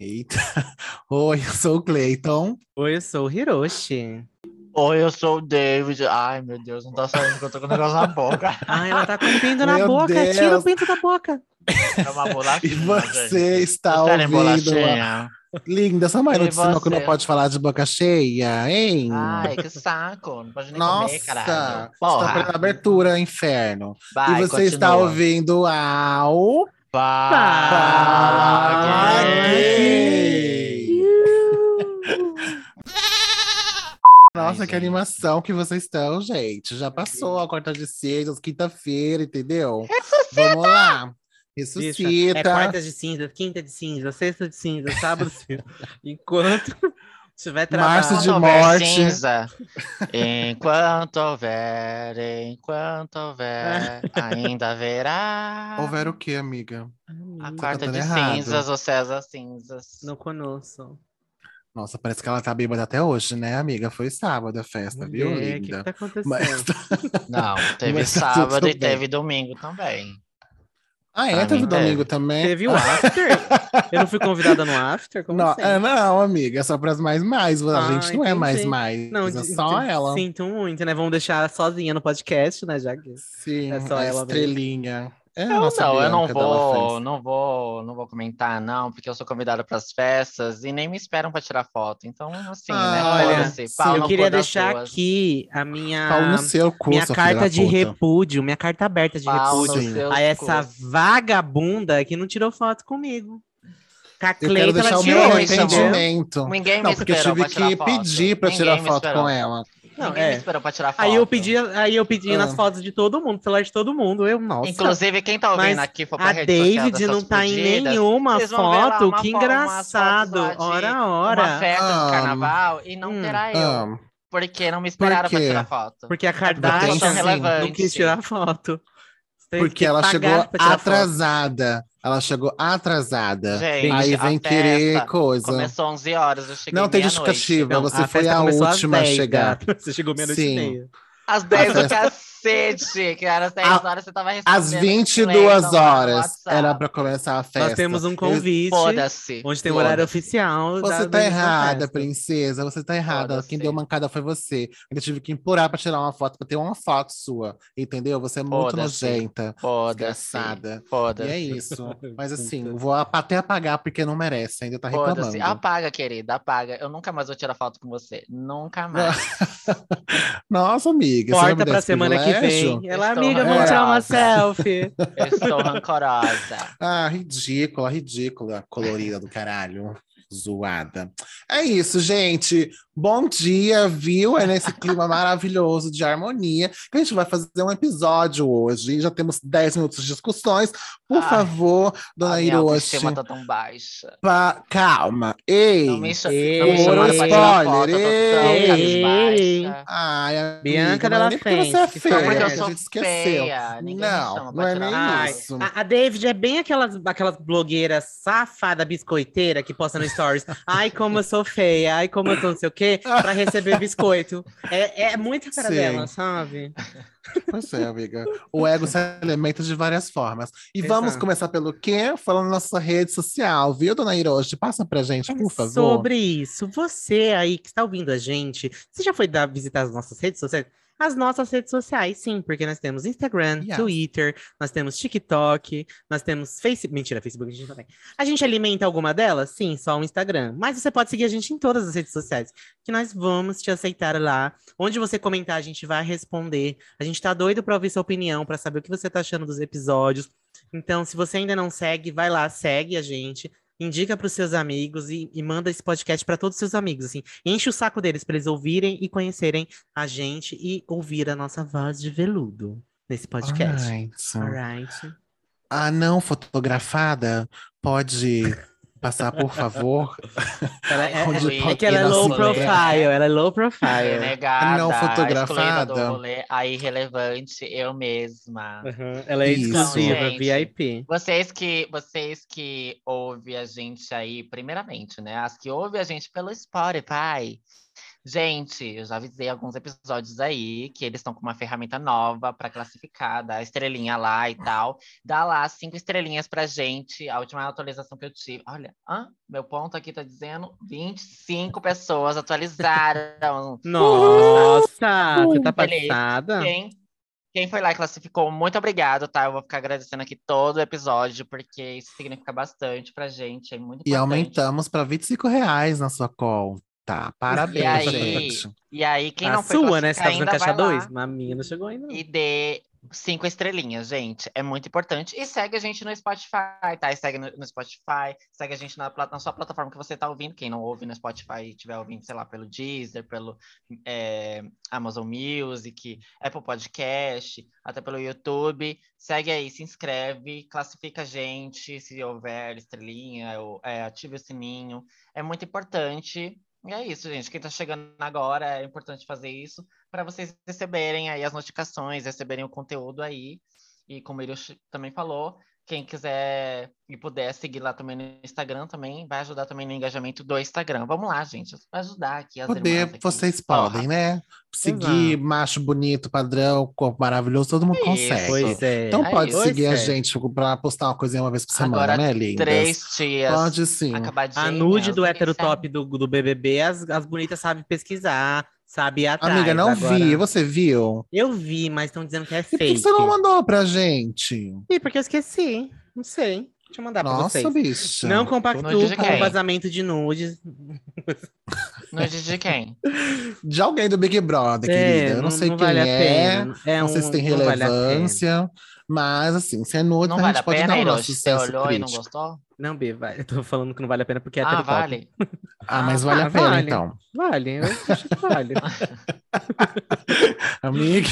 Eita. Oi, eu sou o Cleiton. Oi, eu sou o Hiroshi. Oi, eu sou o David. Ai, meu Deus, não tá saindo que eu tô com o negócio na boca. Ai, ela tá com o pinto na Meu boca. Deus. Tira o pinto da boca. É uma bolachinha. E você gente. está ouvindo. bolachinha? Linda, essa mãe não te ensinou que não pode falar de boca cheia, hein? Ai, que saco. Não pode nem Nossa, comer, caralho. está Porra. perdendo a abertura, inferno. Vai, e você está continua. ouvindo ao. Fala. Nossa, Ai, que gente. animação que vocês estão, gente. Já passou a quarta de cinzas, quinta-feira, entendeu? Vamos lá. Bicha, Ressuscita. É quarta de cinza, quinta de cinza, sexta de cinza, sábado de cinza. Enquanto trabalho. Março de morte. cinza, enquanto houver, enquanto houver, ainda haverá. Houver o quê, amiga? A Você quarta tá de errado. cinzas, o César cinzas. Não conosco. Nossa, parece que ela tá bêbada até hoje, né, amiga? Foi sábado a festa, viu, Mulher, O que, linda? que tá acontecendo? Mas... Não, teve Mas tá sábado e bem. teve domingo também. Ah, é? Pra Teve domingo teve. também? Teve o after? Eu não fui convidada no after? Como Não, assim? é, não, amiga, é só pras mais mais. A Ah, gente não é mais entendi. mais. Não, é só ela. Sinto muito, né? Vamos deixar ela sozinha no podcast, né, já que... Sim, É só a ela mesmo. É Eu nossa não, eu não vou, não vou, não vou comentar, não, porque eu sou convidada para as festas e nem me esperam para tirar foto. Então, assim, Ah, né? olha, sim, eu queria cu deixar aqui a minha, Pau no seu cu, minha carta de puta. repúdio, minha carta aberta de Pau repúdio a essa cus. vagabunda que não tirou foto comigo. A Eu quero deixar o meu arrependimento. Ninguém Não, me porque eu esperou tive pra tirar que foto. pedir pra Ninguém tirar foto esperou. com ela. Não, Ninguém é. me esperou para tirar foto. Aí eu pedi, aí eu pedi Ah. nas fotos de todo mundo, celular de todo mundo. Eu, nossa. Inclusive, quem tá ouvindo Mas aqui for pra a David não tá em fudidas, nenhuma foto. Que fo- umas fotos engraçado. de Ora, Uma ora. festa Ah. de carnaval e não Hum. terá eu. Ah, Porque não me esperaram pra tirar foto. Porque a Kardashian não quis tirar foto. Porque que ela chegou pra foto. atrasada. Ela chegou atrasada. Gente, Aí a vem querer festa coisa. Começou 11 horas, eu cheguei Não tem justificativa. Não, você a foi a última a 10, chegar. gata. Você chegou meia-noite Sim. e meia. Às 10 do festa- cacete, que era 10 A- horas, você tava respondendo. Às 22 Cleiton lá no horas era pra começar a festa. Nós temos um convite, Foda-se. onde tem o horário oficial. Você tá da errada, princesa. Você tá errada. Quem deu mancada foi você. Eu tive que implorar pra tirar uma foto, pra ter uma foto sua. Entendeu? Você é muito Foda-se. nojenta. Foda-se. Desgraçada. E Foda-se. é isso. Mas assim, vou até apagar porque não merece. Ainda tá reclamando. Apaga, querida, apaga. Eu nunca mais vou tirar foto com você. Nunca mais. Nossa, amiga. Corta pra semana que privilégio? vem. Ela, Estou amiga, vamos tirar uma selfie. Eu estou rancorosa. Ah, ridícula, ridícula, colorida do caralho. Zoada. É isso, gente. Bom dia, viu? É nesse clima maravilhoso de harmonia que a gente vai fazer um episódio hoje. Já temos 10 minutos de discussões. Por Ai, favor, dona a minha Hiroshi. tá tão baixa. pa- Calma. Ei. Não me, cha- Ei, não me spoiler, foto, eu tô ei. Ai, amiga, Bianca é nem porque você é feia, Porque eu a gente esqueceu. feia. Ninguém Não, não é nem foto. Ai, isso. a, a David é bem aquelas, aquelas blogueiras safada biscoiteira que posta no stories. Ai, como eu sou feia, ai, como eu tô não sei o quê, pra receber biscoito. É, é muito a cara Sim. dela, sabe? Pois é, amiga. O ego se alimenta de várias formas. E vamos Exato. começar pelo quê? Falando na nossa rede social, viu, dona Hiroshi? Passa pra gente, por favor. É Sobre isso, você aí que está ouvindo a gente, você já foi dar, visitar as nossas redes sociais? As nossas redes sociais, sim, porque nós temos Instagram. Twitter, nós temos TikTok, nós temos Facebook. Mentira, Facebook a gente não tem. A gente alimenta alguma delas? Sim, só o Instagram. Mas você pode seguir a gente em todas as redes sociais, que nós vamos te aceitar lá. Onde você comentar, a gente vai responder. A gente tá doido para ouvir sua opinião, para saber o que você tá achando dos episódios. Então, se você ainda não segue, vai lá, segue a gente indica para os seus amigos e, e manda esse podcast para todos os seus amigos, assim. Enche o saco deles para eles ouvirem e conhecerem a gente e ouvir a nossa voz de veludo nesse podcast. Alright. Alright. A não fotografada pode passar, por favor. Ela é, Onde é- é pode que ela é low profile, ela é low profile. Renegada, Não fotografada. do rolê, a irrelevante, eu mesma. Uhum, Ela é Isso. exclusiva, Gente. VIP. Vocês que, vocês que ouvem a gente aí, primeiramente, né? As que ouvem a gente pelo Spotify, Gente, eu já avisei alguns episódios aí que eles estão com uma ferramenta nova para classificar, dá estrelinha lá e tal. Dá lá cinco estrelinhas pra gente. A última atualização que eu tive. Olha, hã? meu ponto aqui tá dizendo 25 pessoas atualizaram. Nossa, você tá passada? Quem, quem foi lá e classificou, muito obrigado, tá? Eu vou ficar agradecendo aqui todo o episódio, porque isso significa bastante pra gente, é muito E importante. aumentamos para 25 reais na sua conta. Parabéns, E aí, gente. e aí quem a não foi sua, né? Você tá fazendo caixa vai 2? lá Mas a minha não chegou ainda. não. E dê cinco estrelinhas, gente. É muito importante. E segue a gente no Spotify, tá? E segue no, no Spotify, segue a gente na, na sua plataforma que você tá ouvindo. Quem não ouve no Spotify e estiver ouvindo, sei lá, pelo Deezer, pelo é, Amazon Music, Apple Podcast, até pelo YouTube. Segue aí, se inscreve, classifica a gente, se houver estrelinha, ou, é, ative o sininho. É muito importante. E é isso, gente. Quem tá chegando agora, é importante fazer isso para vocês receberem aí as notificações, receberem o conteúdo aí. E como ele também falou, quem quiser e puder seguir lá também no Instagram também, vai ajudar também no engajamento do Instagram. Vamos lá, gente. Vai ajudar aqui as Poder, irmãs aqui. vocês Porra. podem, né? Seguir Exato. macho bonito, padrão, corpo maravilhoso, todo mundo Isso. consegue. Pois é. Então É pode isso. seguir a é. gente pra postar uma coisinha uma vez por semana, Agora, né, lindas? Três tias Pode sim. A nude do ninguém hétero top do, do BBB, as, as bonitas sabem pesquisar, sabem ir atrás. Amiga, não Agora, vi. Você viu? Eu vi, mas estão dizendo que é E por fake. que você não mandou pra gente? Ih, porque eu esqueci. Não sei. Deixa eu mandar pra Nossa, vocês. bicha. Não compactuo de com quem? o vazamento de nudes. Nude de quem? De alguém do Big Brother, É, querida. Eu não, sei quem vale a é. pena. É não um, sei se tem não vale a relevância. mas, assim, se é nude, Não a vale gente a pode pena, dar o nosso Hiroshi? Você olhou e não crítico. gostou? Não, B, vale. Eu tô falando que não vale a pena porque é Ah, vale. Ah, mas vale ah, a pena, vale. então. Vale, eu acho que vale. Amiga,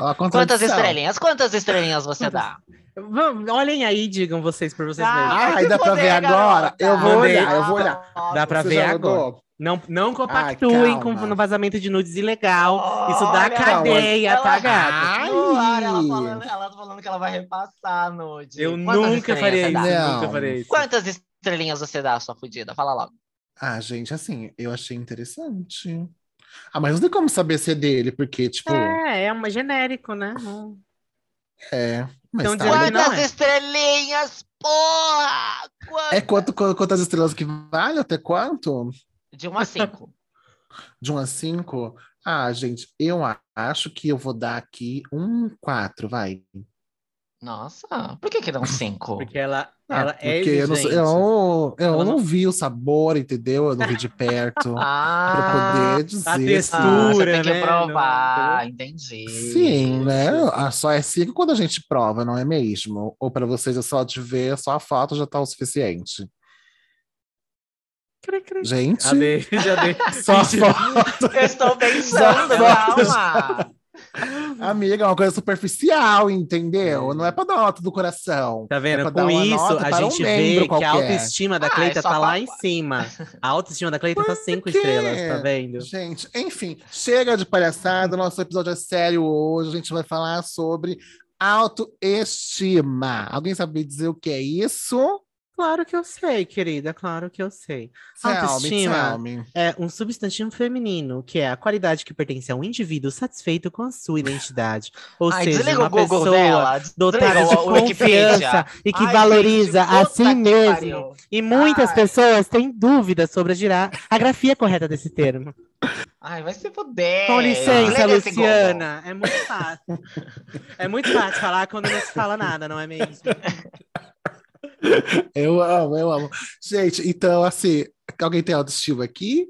ó, Quantas estrelinhas? Quantas estrelinhas você dá? Vamos, olhem aí digam vocês por vocês mesmos. Ah, Ai, dá pra ver agora? garota. Eu vou olhar, eu vou olhar. Dá pra Você ver agora. Não, não compactuem com calma. no vazamento de nudes ilegal. Isso dá cadeia, ela- tá, gata? Ai. Ela falando, ela tá falando que ela vai repassar a nude. Eu Quantas nunca faria você isso, nunca faria isso. Quantas estrelinhas você dá, sua fudida? Fala logo. Ah, gente, assim, eu achei interessante. Ah, mas não tem como saber se é dele, porque, tipo, é. É, uma genérico, né? Não- mas Então, tá. Quantas é. estrelinhas, porra! Quantas? É quanto, quantas estrelas que vale? Até quanto? De 1 a 5. De 1 a 5? Ah, gente, eu acho que eu vou dar aqui um 4, vai. Nossa, por que que dá um 5? Porque ela, Ah, ela é porque eu não, eu, eu não não- vi o sabor, entendeu? Eu não vi de perto. pra Ah, poder dizer. a se- textura. ah, tem que né? provar, entendi. Sim, né? Ah, Só é cinco quando a gente prova, não é mesmo? Ou para vocês é só de ver, só a foto já tá o suficiente. Cri, cri. Gente, Já dei, já dei. só a foto. Eu estou pensando, calma. Amiga, é uma coisa superficial, entendeu? Não é pra dar nota do coração. Tá É vendo? pra dar Com isso, a um gente membro vê que a qualquer. autoestima da Ah, Cleita é só tá lá pra- em cima. A autoestima da Cleita tá cinco estrelas, tá vendo? Gente, enfim, chega de palhaçada. Nosso episódio é sério hoje. A gente vai falar sobre autoestima. Alguém sabe dizer o que é isso? Claro que eu sei, querida, claro que eu sei. Tell Autoestima. me. É um substantivo feminino, que é a qualidade que pertence a um indivíduo satisfeito com a sua identidade. Ou Ai, seja, uma pessoa dela. dotada de confiança e que Ai, valoriza gente, a si mesmo. E muitas Ai. pessoas têm dúvidas sobre a, grafia correta desse termo. Ai, vai se fuder. Com licença. Luciana. É muito fácil. é muito fácil falar quando não se fala nada, não é mesmo? Eu amo, eu amo. Gente, então, assim, alguém tem autoestima aqui?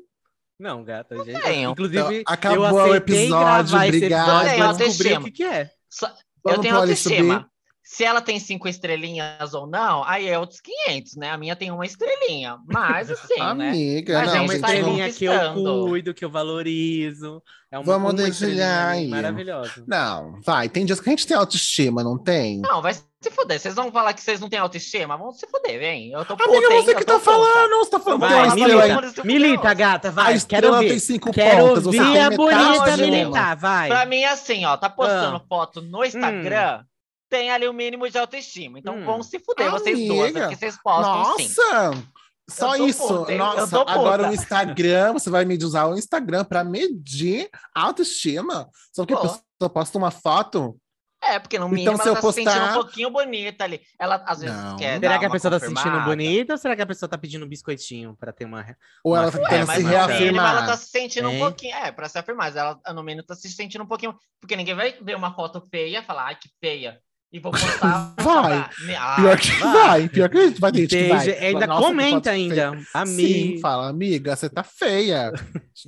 Não, gata, gente. tenho. Inclusive, Então, acabou eu o episódio, obrigado. episódio pra descobrir autoestima. o que, que é. Só- eu tenho autoestima. Se ela tem cinco estrelinhas ou não, aí é outros 500, né? A minha tem uma estrelinha. Mas assim, né? Amiga, Mas não, é a uma gente gente, vamos... estrelinha que eu conquistando. cuido, que eu valorizo. É uma, Vamos uma dedilhar aí. maravilhosa. Não, vai, tem dias que a gente tem autoestima, não tem? Não, vai se fuder. Vocês vão falar que vocês não têm autoestima? Vão se fuder, vem. Eu tô puta, Amiga, hein? você que tá puta. falando, você tá falando Vai, milita, milita, gata, A vai. Quero estrela tem cinco Quero pontas, ouvir tem a bonita militar, vai. Pra mim, assim, ó, tá postando Ah. foto no Instagram, tem ali o mínimo de autoestima. Então Hum. vão se fuder, vocês duas, Amiga, porque vocês postam sim. Nossa! Só Eu tô isso. puta, Nossa, agora o Instagram, você vai medir, usar o Instagram para medir autoestima. Só a Pô. pessoa posta uma foto. É, porque no Então, mínimo se ela eu tá se sentindo postar- um pouquinho bonita ali. Ela às vezes Não. quer. Será dar que a pessoa tá se sentindo confirmada. bonita ou será que a pessoa tá pedindo um biscoitinho pra ter uma. Ou Uma ela tá. É, se no mínimo reafirmar. ela tá se sentindo um pouquinho. É, pra se afirmar. mas Ela no mínimo tá se sentindo um pouquinho. Porque ninguém vai ver uma foto feia e falar, ai, que feia. E vou postar. Vai. Ah, Pior que vai, pior que vai ter gente que vai. Ainda "Nossa, comenta ainda. feia." Sim, fala, amiga, você tá feia.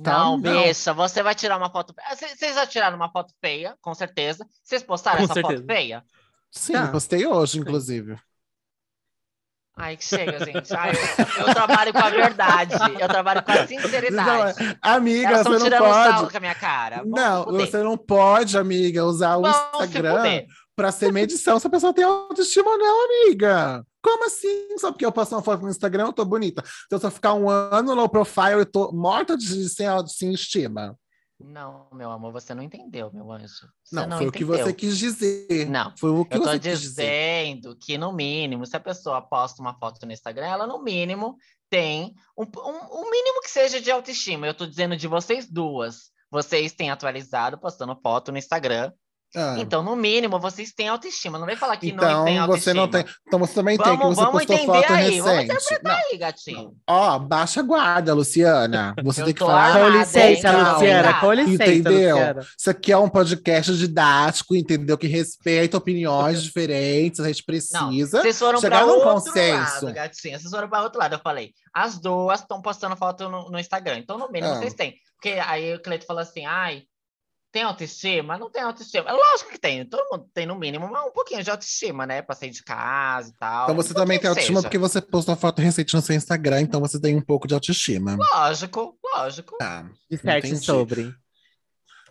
Tá, Não, bicha, você vai tirar uma foto. Cê- Vocês já tiraram uma foto feia, com certeza. Vocês postaram Com essa certeza. foto feia? Sim, Tá. postei hoje, inclusive. Ai, que chega, gente. Ai, eu, eu trabalho com a verdade. Eu trabalho com a sinceridade. Não, amiga, Elas você não pode. com a minha cara. Vão Não, você não pode, amiga, usar o Vão Instagram pra ser medição se a pessoa tem autoestima ou não, amiga. Como assim? Só porque eu posto uma foto no Instagram, eu tô bonita. Então, se eu ficar um ano no profile, eu tô morta de sem, sem estima. Não, meu amor, você não entendeu, meu anjo. Você Não, não, foi o que entendeu. você quis dizer. Não, Foi o que Eu tô você dizendo que, no mínimo, se a pessoa posta uma foto no Instagram, ela, no mínimo, tem um, um, um mínimo que seja de autoestima. Eu tô dizendo de vocês duas. Vocês têm atualizado postando foto no Instagram. Ah, Então, no mínimo, vocês têm autoestima. Não vem falar que não tem então autoestima. você não tem. Então você também tem, que Vamos, você vamos postou entender foto aí. Vamos recente. interpretar Não. aí, gatinho. Ó, baixa a guarda, Luciana. Você tem que falar. Com armada, licença, hein, Luciana. Com licença, Entendeu? Luciana. Isso aqui é um podcast didático, entendeu? Que respeita opiniões diferentes, a gente Não, precisa. vocês foram chegar para num outro consenso. lado, gatinha. Vocês foram para outro lado. Eu falei, as duas estão postando foto no, no Instagram. Então, no mínimo, Ah. vocês têm. Porque aí o Cleito falou assim, ai, tem autoestima? Não tem autoestima. É lógico que tem. Todo mundo tem, no mínimo, um pouquinho de autoestima, né? Pra sair de casa e tal. Então você também tem autoestima seja. porque você postou foto recente no seu Instagram, então você tem um pouco de autoestima. Lógico, lógico. Tá. Disserte Entendi. sobre.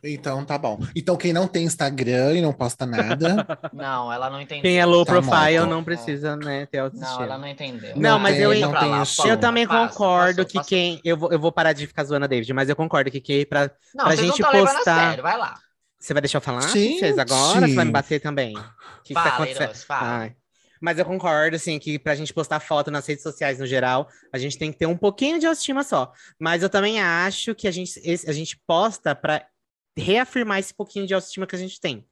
Então tá bom. Então quem não tem Instagram e não posta nada, Não, ela não entendeu. Quem é low Tá profile morto. não precisa, né, ter Não, autoestima. ela não entendeu. Não, mas tem, eu- não tem lá. Eu também passa, concordo passa, que passa. quem. Eu vou, eu vou parar de ficar zoando a David, mas eu concordo que quem. Pra... Não, pra gente não postar- sério. Vai lá. Você vai deixar eu falar? Gente! Vocês agora? Você vai me bater também? O que, que tá acontecendo? Fala. Mas eu concordo, assim, que pra gente postar foto nas redes sociais no geral, a gente tem que ter um pouquinho de autoestima só. Mas eu também acho que a gente, a gente posta pra reafirmar esse pouquinho de autoestima que a gente tem.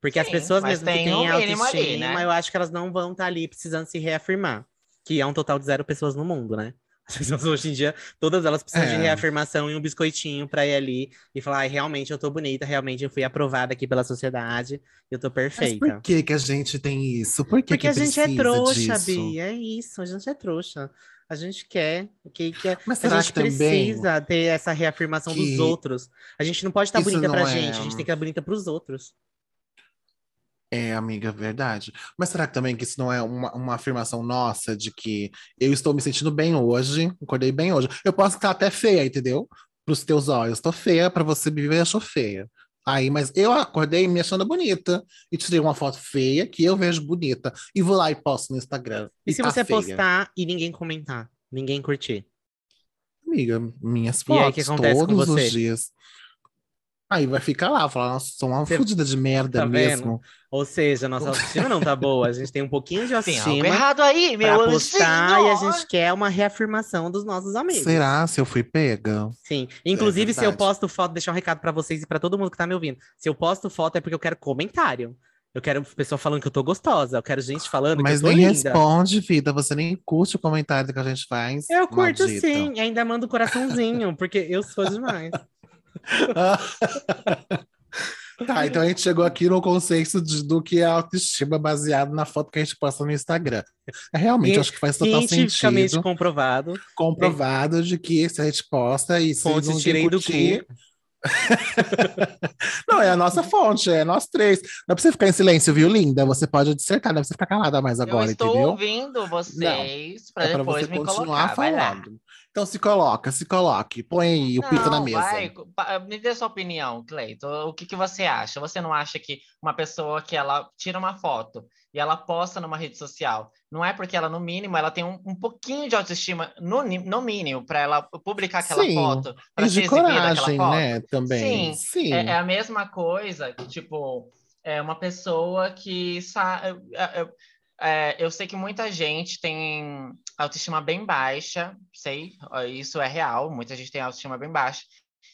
Porque as Sim, pessoas mas mesmo que têm um mínimo ali, autoestima, né? eu acho que elas não vão estar ali precisando se reafirmar. Que é um total de zero pessoas no mundo, né? As pessoas hoje em dia, todas elas precisam de É. reafirmação e um biscoitinho pra ir ali e falar, ai, realmente eu tô bonita, realmente eu fui aprovada aqui pela sociedade, eu tô mas perfeita. por que que a gente tem isso? Por que Porque que a gente é trouxa, disso? Bia, é isso, a gente é trouxa. A gente quer, que, que Mas a gente precisa ter essa reafirmação dos outros. A gente não pode estar isso bonita pra não gente, é- a gente tem que estar bonita pros outros. É, amiga, verdade. Mas será que também que isso não é uma, uma afirmação nossa de que eu estou me sentindo bem hoje, acordei bem hoje. Eu posso estar até feia, entendeu? Para os teus olhos. Estou feia, para você me ver, eu sou feia. Aí, mas eu acordei me achando bonita e tirei uma foto feia que eu vejo bonita e vou lá e posto no Instagram. E, se tá você feia. postar e ninguém comentar, ninguém curtir? Amiga, minhas E fotos aí, o que acontece com todos você? os dias. Aí vai ficar lá, falar, nossa, sou uma Você- fodida de merda Tá vendo? mesmo. Ou seja, nossa autoestima não tá boa, a gente tem um pouquinho de Tem algo autoestima errado aí, meu pra postar e a gente quer uma reafirmação dos nossos amigos. Será se eu fui pega? Sim. Inclusive, se eu posto foto, deixar um recado pra vocês e pra todo mundo que tá me ouvindo. Se eu posto foto é porque eu quero comentário. Eu quero pessoa falando que eu tô gostosa. Eu quero gente falando Mas que eu tô nem linda. responde, vida. Você nem curte o comentário que a gente faz. Eu curto maldita. sim, ainda mando coraçãozinho, porque eu sou demais. Tá, então a gente chegou aqui no consenso de- do que é autoestima baseado na foto que a gente posta no Instagram. É, realmente, eu acho que faz total Cientificamente sentido. comprovado. Comprovado de que se a gente posta e se Fontes ninguém tirei do curtir... Não, é a nossa fonte, é nós três. Não é pra você ficar em silêncio, viu, linda? Você pode dissertar, não é pra você ficar calada mais Eu agora, estou entendeu? ouvindo vocês pra É depois você me continuar colocar. Vai lá. falando. Então se coloca, se coloque. Põe o pito na mesa. vai, me dê sua opinião, Cleito. O que, que você acha? Você não acha que uma pessoa que ela tira uma foto e ela posta numa rede social, não é porque ela, no mínimo, ela tem um, um pouquinho de autoestima, no, no mínimo, para ela publicar aquela Sim, foto, para ser aquela coragem, foto? né? Também. Sim. É, é a mesma coisa que, tipo, é uma pessoa que sa- é, eu sei que muita gente tem autoestima bem baixa, sei, isso é real, muita gente tem autoestima bem baixa.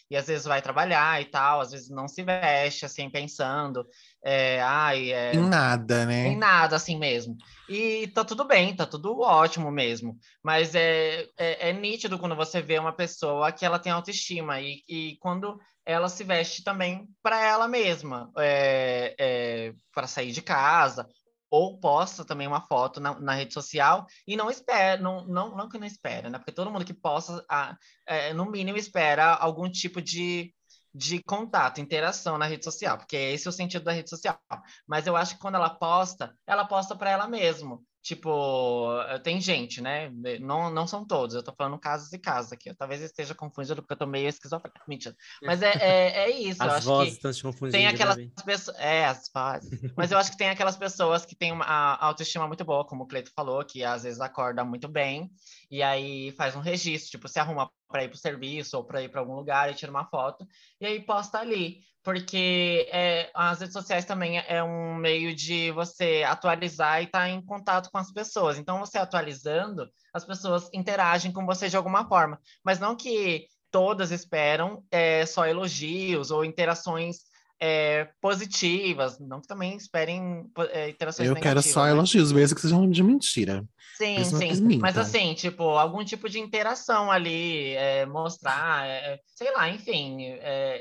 E às vezes vai trabalhar e tal, às vezes não se veste assim, pensando, é, ai, é, Em nada, né? em nada assim mesmo. E tá tudo bem, tá tudo ótimo mesmo. Mas é, é, é nítido quando você vê uma pessoa que ela tem autoestima e, e quando ela se veste também para ela mesma, é, é, para sair de casa, ou posta também uma foto na, na rede social e não espera, não, não, não que não espera, né? Porque todo mundo que posta, a, é, no mínimo, espera algum tipo de, de contato, interação na rede social, porque esse é o sentido da rede social. Mas eu acho que quando ela posta, ela posta para ela mesma. Tipo, tem gente, né? Não, não são todos, eu tô falando casos e casos aqui. Eu talvez esteja confundindo porque eu tô meio esquizofrênico. Mentira. Mas é, é, é isso. As vozes estão te confundindo. tem aquelas pessoas. É, as vozes. Mas eu acho que tem aquelas pessoas que têm uma autoestima muito boa, como o Cleito falou, que às vezes acorda muito bem e aí faz um registro, tipo, se arruma para ir para o serviço ou para ir para algum lugar e tira uma foto e aí posta ali. Porque é, as redes sociais também é um meio de você atualizar e estar em contato com as pessoas. Então, você atualizando, as pessoas interagem com você de alguma forma. Mas não que todas esperam é, só elogios ou interações é, positivas, não que também esperem é, interações Eu negativas. quero só né? elogios, mesmo que sejam de mentira. Sim, Mesmo sim. Mas assim, tipo, algum tipo de interação ali, é, mostrar, é, sei lá, enfim,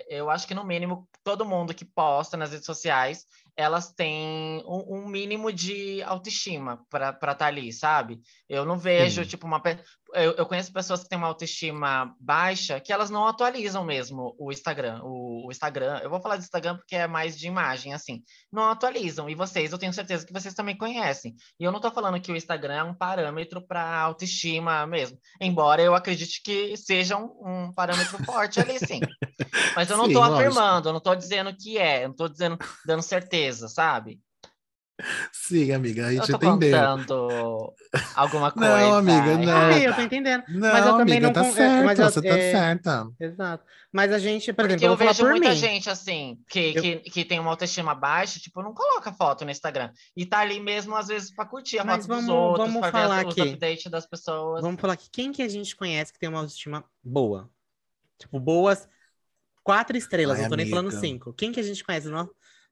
eu acho que no mínimo todo mundo que posta nas redes sociais, elas têm um, um mínimo de autoestima para estar tá ali, sabe? Eu não vejo, Sim. tipo, uma. Eu, eu conheço pessoas que têm uma autoestima baixa que elas não atualizam mesmo o Instagram. O, o Instagram, eu vou falar do Instagram porque é mais de imagem, assim. Não atualizam. E vocês, eu tenho certeza que vocês também conhecem. E eu não tô falando que o Instagram é um parâmetro para autoestima mesmo. Embora eu acredite que seja um, um parâmetro forte ali, sim. Mas eu não lógico. afirmando, eu não tô dizendo que é, eu não tô dizendo, dando certeza, sabe? Sim, amiga, a Eu gente tô entendeu. contando alguma Não, coisa. amiga, não. Ah, errada. eu tô entendendo. Não, Mas eu também amiga, não tá é, certo, mas eu- você tá é, certa. Exato. Mas a gente, por Porque exemplo, eu eu vejo por muita mim. gente assim, que, Eu- que, que tem uma autoestima baixa, tipo, não coloca foto no Instagram. E tá ali mesmo, às vezes, pra curtir a Mas foto dos vamos- outros, vamos pra falar ver os aqui. updates das pessoas. Vamos falar aqui. Quem que a gente conhece que tem uma autoestima boa? Tipo, boas quatro estrelas, Ai, não tô nem falando amiga. cinco. Quem que a gente conhece no-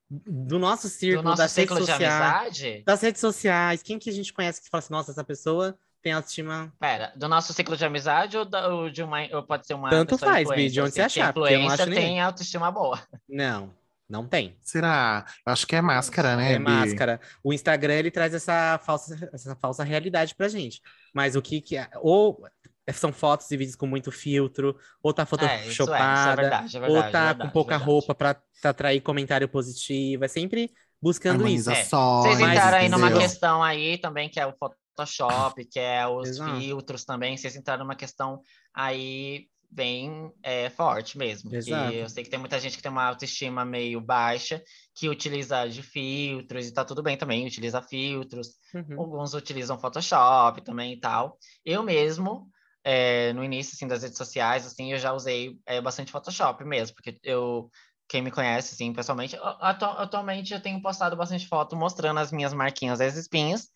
do nosso Do círculo, nosso das ciclo redes de sociais? amizade? Das redes sociais. Quem que a gente conhece que fala assim, nossa, essa pessoa tem autoestima Pera, do nosso ciclo de amizade ou, da, ou de uma, ou pode ser uma Tanto faz, Bi, de onde você achar, influencer acho ninguém. tem autoestima boa. Não, não tem. Será? Eu acho que é máscara, né, É Bi? máscara. O Instagram ele traz essa falsa, essa falsa realidade pra gente. Mas o que que é? Ou são fotos e vídeos com muito filtro, ou tá É, isso é, é photoshopada, verdade, é ou tá com pouca verdade. roupa pra pra atrair comentário positivo. É sempre buscando isso. Vocês entraram aí numa questão aí também, que é o Photoshop, que é os Exato. filtros também. Vocês entraram numa questão aí bem é, forte mesmo. Exato. eu sei que tem muita gente que tem uma autoestima meio baixa, que utiliza de filtros, e tá tudo bem também, utiliza filtros. Uhum. Alguns utilizam Photoshop também e tal. Eu mesmo, é, no início assim, das redes sociais, assim, eu já usei é, bastante Photoshop mesmo, porque eu, quem me conhece, assim, pessoalmente, atualmente eu tenho postado bastante foto mostrando as minhas marquinhas, as espinhas,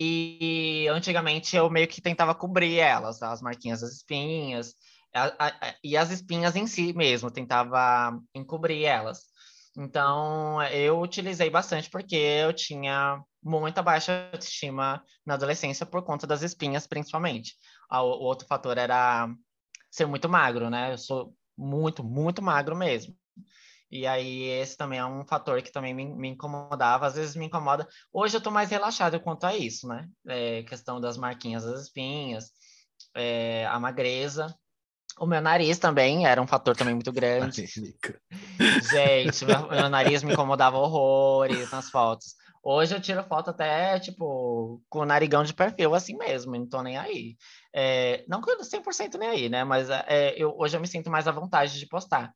e antigamente eu meio que tentava cobrir elas, as marquinhas das espinhas, a- a- a- e as espinhas em si mesmo, tentava encobrir elas. Então, eu utilizei bastante porque eu tinha muita baixa autoestima na adolescência por conta das espinhas, principalmente. O, outro fator era ser muito magro, né? Eu sou muito, muito magro mesmo. E aí, esse também é um fator que também me, me incomodava, às vezes me incomoda. Hoje eu tô mais relaxado quanto a isso, né? É, questão das marquinhas das espinhas, é, a magreza. O meu nariz também era um fator também muito grande. Gente, meu, meu nariz me incomodava horrores nas fotos. Hoje eu tiro foto até, tipo, com o narigão de perfil, assim mesmo, não tô nem aí. É, não que eu 100% nem aí, né? Mas é, eu, hoje eu me sinto mais à vontade de postar.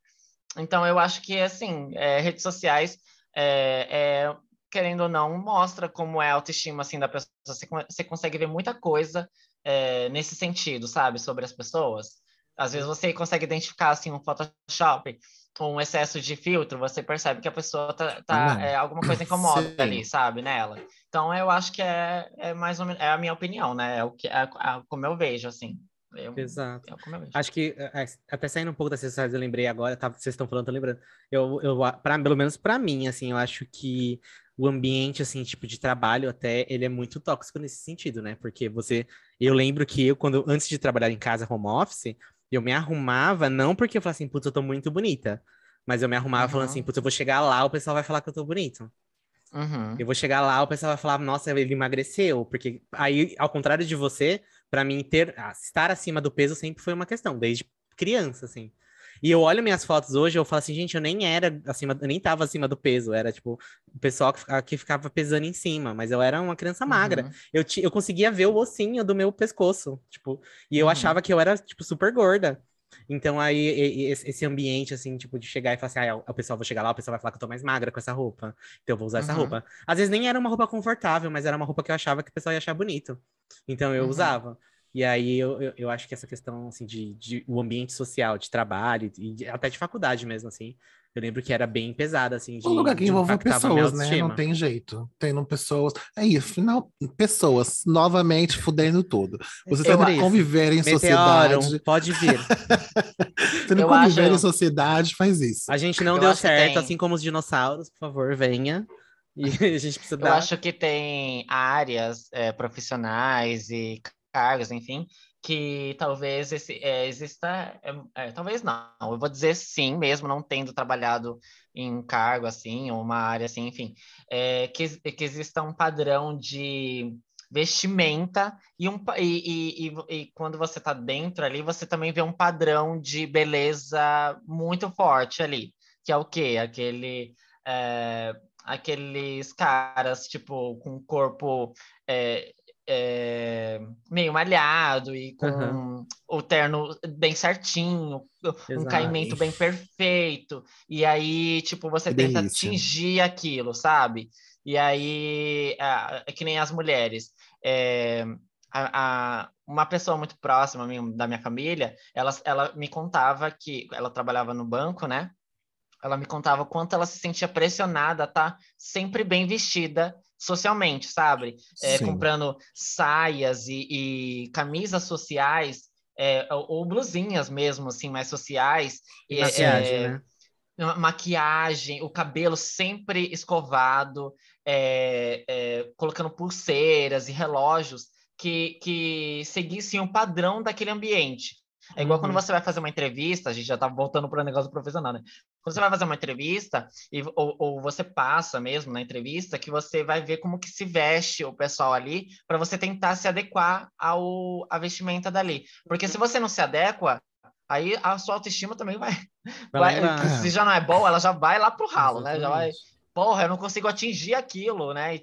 Então, eu acho que, assim, é, redes sociais, é, é, querendo ou não, mostra como é a autoestima, assim, da pessoa. Você, você consegue ver muita coisa é, nesse sentido, sabe? Sobre as pessoas. Às vezes você consegue identificar, assim, um Photoshop um excesso de filtro, você percebe que a pessoa tá, tá é, alguma coisa incomoda Sim. ali, sabe, nela. Então eu acho que é, é mais ou menos é a minha opinião, né? É o que é, é como eu vejo, assim. Eu, Exato. é eu. Acho que, é, até saindo um pouco das sociais, eu lembrei agora, tá, vocês estão falando, tô lembrando. Eu, eu, pra, pelo menos pra mim, assim, eu acho que o ambiente, assim, tipo, de trabalho até, ele é muito tóxico nesse sentido, né? Porque você, eu lembro que eu, quando, antes de trabalhar em casa, home office, eu me arrumava, não porque eu falava assim, putz, eu tô muito bonita, mas eu me arrumava falando Uhum. assim, putz, eu vou chegar lá, o pessoal vai falar que eu tô bonito. Uhum. Eu vou chegar lá, o pessoal vai falar, nossa, ele emagreceu, porque aí, ao contrário de você, pra mim ter ah, estar acima do peso sempre foi uma questão, desde criança, assim. E eu olho minhas fotos hoje, eu falo assim, gente, eu nem era acima, eu nem tava acima do peso, era tipo o pessoal que, fica- que ficava pesando em cima, mas eu era uma criança magra. Uhum. Eu, eu conseguia ver o ossinho do meu pescoço, tipo, e eu Uhum. achava que eu era, tipo, super gorda. Então aí esse ambiente, assim, tipo, de chegar e falar assim, ah, o pessoal vai chegar lá, o pessoal vai falar que eu tô mais magra com essa roupa, então eu vou usar essa Uhum. roupa. Às vezes nem era uma roupa confortável, mas era uma roupa que eu achava que o pessoal ia achar bonito. Então eu Uhum. usava. E aí eu, eu, eu acho que essa questão, assim, de, de o ambiente social, de trabalho, e de- até de faculdade mesmo, assim, eu lembro que era bem pesado, assim, de Um lugar que envolve pessoas, né? Não tem jeito. Tendo pessoas. É isso, final, pessoas novamente fudendo tudo. Você tendo que conviver em Meteoro, sociedade. pode vir. Que Eu conviver acho- em sociedade, faz isso. A gente não Eu deu certo, tem- assim como os dinossauros, por favor, venha. E a gente precisa Eu dar. acho que tem áreas é, profissionais e cargos, enfim, que talvez esse, é, exista. é, é, talvez não, eu vou dizer sim, mesmo não tendo trabalhado em cargo assim, ou uma área assim, enfim, é, que, que exista um padrão de vestimenta e, um, e, e, e, e quando você está dentro ali, você também vê um padrão de beleza muito forte ali, que é o quê? Aquele. é, aqueles caras, tipo, com corpo é, é, meio malhado e com Aham. o terno bem certinho, um Exato. caimento bem perfeito. E aí, tipo, você Que tenta delícia. atingir aquilo, sabe? E aí, ah, é que nem as mulheres. É, a, a- uma pessoa muito próxima da minha família, ela, ela me contava que ela trabalhava no banco, né? Ela me contava quanto ela se sentia pressionada a estar sempre bem vestida socialmente, sabe? É, comprando saias e, e camisas sociais, é, ou, ou blusinhas mesmo, assim, mais sociais. E, Maquiagem, é, né? ma- maquiagem, o cabelo sempre escovado, é, é, colocando pulseiras e relógios que, que seguissem o padrão daquele ambiente. É igual quando Uhum. você vai fazer uma entrevista, a gente já tá voltando para o negócio profissional, né? Quando você vai fazer uma entrevista, e, ou, ou você passa mesmo na entrevista, que você vai ver como que se veste o pessoal ali, para você tentar se adequar ao à vestimenta dali. Porque se você não se adequa, aí a sua autoestima também vai, Vai vai- se já não é boa, ela já vai lá pro ralo, né? Já vai, Exatamente. porra, eu não consigo atingir aquilo, né? E,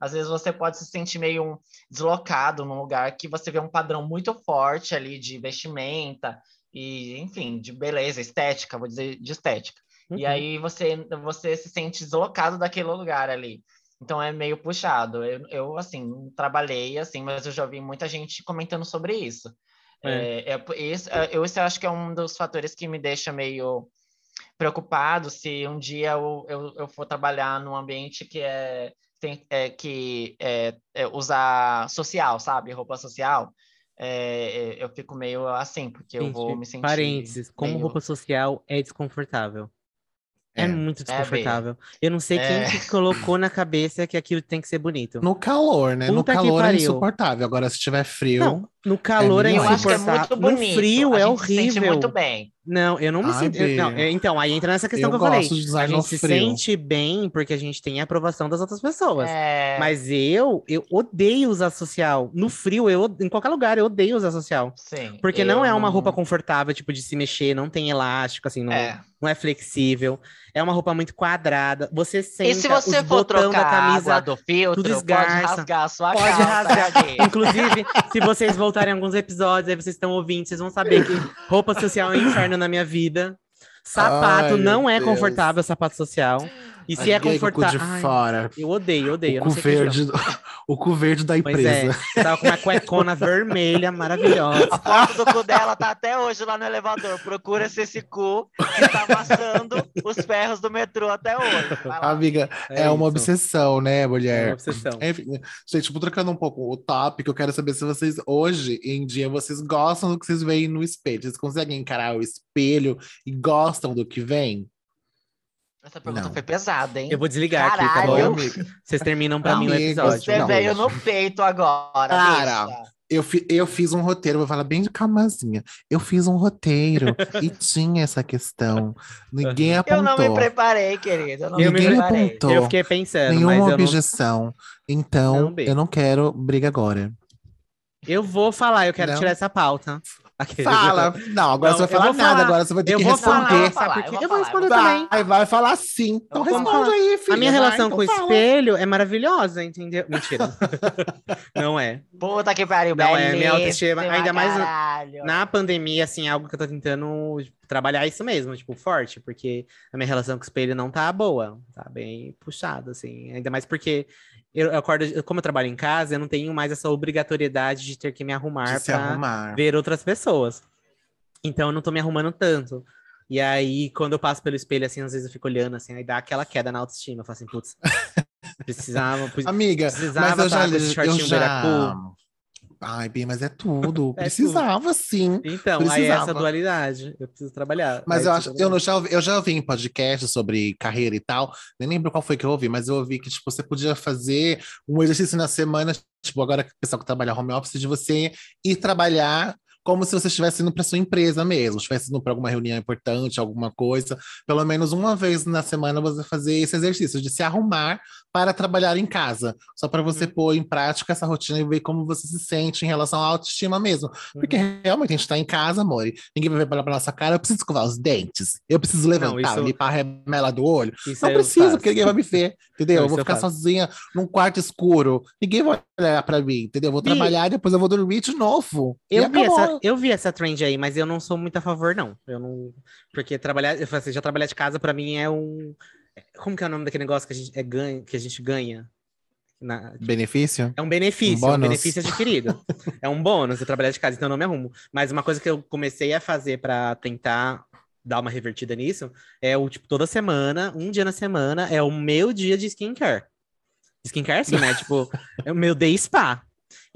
às vezes você pode se sentir meio deslocado num lugar que você vê um padrão muito forte ali de vestimenta e, enfim, de beleza, estética, vou dizer de estética. E Uhum. aí você, você se sente deslocado daquele lugar ali. Então é meio puxado. Eu, eu assim, trabalhei assim, mas eu já vi muita gente comentando sobre isso. É. É, é, esse, é, eu esse eu acho que é um dos fatores que me deixa meio preocupado se um dia eu, eu, eu for trabalhar num ambiente que é, tem, é que é, é usar social, sabe? Roupa social. É, é, eu fico meio assim, porque eu vou Gente, me sentir. Parênteses, como meio- roupa social é desconfortável. É, É. muito É, desconfortável. Eu não sei É. quem que colocou na cabeça que aquilo tem que ser bonito. No calor, né? no Puta que calor é insuportável. Agora, se tiver frio. Não, no calor é, meio Eu acho que é insuportável. muito bonito. No frio a é gente se sente horrível. muito bem. Não, eu não me Ai, sinto. eu- não, é, então, aí entra nessa questão eu que eu falei. A no gente se frio. sente bem porque a gente tem a aprovação das outras pessoas. É, Mas eu, eu odeio usar social. No frio, eu, em qualquer lugar, eu odeio usar social. sim, Porque não é uma roupa confortável, tipo, de se mexer, não tem elástico, assim, não É. não é flexível. É uma roupa muito quadrada. Você senta, E se você os for trocar da camisa água do filtro, tudo pode esgarça. rasgar a sua pode calça. rasgar. Inclusive, se vocês voltarem alguns episódios, aí vocês estão ouvindo, vocês vão saber que roupa social é um inferno na minha vida. Sapato Ai, não é Deus. confortável, sapato social. E se é confortável. de Ai, fora. eu odeio, eu odeio. O cu, que verde, o cu verde da Pois é, empresa. tava com uma cuecona vermelha maravilhosa. A foto do cu dela tá até hoje lá no elevador. Procura se esse cu que tá amassando os ferros do metrô até hoje. Amiga, é, uma isso. obsessão, né, É mulher? uma obsessão. Enfim, gente, tipo, trocando um pouco o tópico, eu quero saber se vocês, hoje em dia, vocês gostam do que vocês veem no espelho. Vocês conseguem encarar o espelho e gostam do que vem? Essa pergunta Não. foi pesada, hein? Eu vou desligar aqui, tá Caralho. Bom? amiga. Vocês terminam pra mim o episódio. Você Não, veio hoje. no peito agora. Cara, bicha. Eu, fi- eu fiz um roteiro, vou falar bem de calmazinha. Eu fiz um roteiro e tinha essa questão. Ninguém Eu apontou. não me preparei, querido. Eu não Eu me preparei. apontou. Eu fiquei pensando, Nenhuma mas eu não... objeção. Então, Não, B. eu não quero briga agora. Eu vou falar, eu quero Não. tirar essa pauta. Aquele- Fala. Não, agora Não, você vai falar nada. falar. Agora você vai ter Eu que vou falar, responder. eu vou sabe falar, por eu quê? vou Eu vou responder vou também. Vai, vai falar sim. Então responde aí, filha. A minha vai, relação então com o fala. espelho é maravilhosa, entendeu? Mentira. não é. Puta que pariu, Não, é, minha autoestima, belíssima, ainda mais. Na pandemia, assim, é algo que eu tô tentando trabalhar isso mesmo, tipo, forte, porque a minha relação com o espelho não tá boa, tá bem puxada, assim. Ainda mais porque eu, eu acordo, como eu trabalho em casa, eu não tenho mais essa obrigatoriedade de ter que me arrumar arrumar. ver outras pessoas. Então eu não tô me arrumando tanto. E aí, quando eu passo pelo espelho, assim, às vezes eu fico olhando, assim, aí dá aquela queda na autoestima. Eu falo assim, putz, precisava. pus- Amiga, Precisava mas eu já, tá eu já... Ai, Bia, mas é tudo. É Precisava sim. Então, aí é essa Precisava. dualidade. Eu preciso trabalhar. Mas Aí eu acho, eu, não, já, ouvi- eu já ouvi em podcast sobre carreira e tal, nem lembro qual foi que eu ouvi, mas eu ouvi que tipo, você podia fazer um exercício na semana, tipo, agora que o pessoal que trabalha home office, de você ir trabalhar como se você estivesse indo para sua empresa mesmo, estivesse indo para alguma reunião importante, alguma coisa, pelo menos uma vez na semana você fazer esse exercício de se arrumar para trabalhar em casa, só para você Uhum. pôr em prática essa rotina e ver como você se sente em relação à autoestima mesmo. Porque Uhum. realmente a gente tá em casa, amor. Ninguém vai ver pela nossa cara. Eu preciso escovar os dentes. Eu preciso levantar, isso- limpar a remela do olho. Isso Não eu preciso, porque ninguém vai me ver. Entendeu? Não, eu vou eu ficar faço. sozinha num quarto escuro. Ninguém vai olhar pra mim, entendeu? Eu vou trabalhar e depois eu vou dormir de novo. Eu vi, essa, eu vi essa trend aí, mas eu não sou muito a favor, não. Eu não. Porque trabalhar, eu falei assim, já trabalhar de casa pra mim é um. Como que é o nome daquele negócio que a gente, é ganha, que a gente ganha? Na- Benefício? É um benefício, Um é um bônus. benefício adquirido. é um bônus eu trabalhar de casa, então eu não me arrumo. Mas uma coisa que eu comecei a fazer pra tentar dar uma revertida nisso é o tipo toda semana, um dia na semana, é o meu dia de skincare. Skincare assim, né? tipo, é o meu day spa.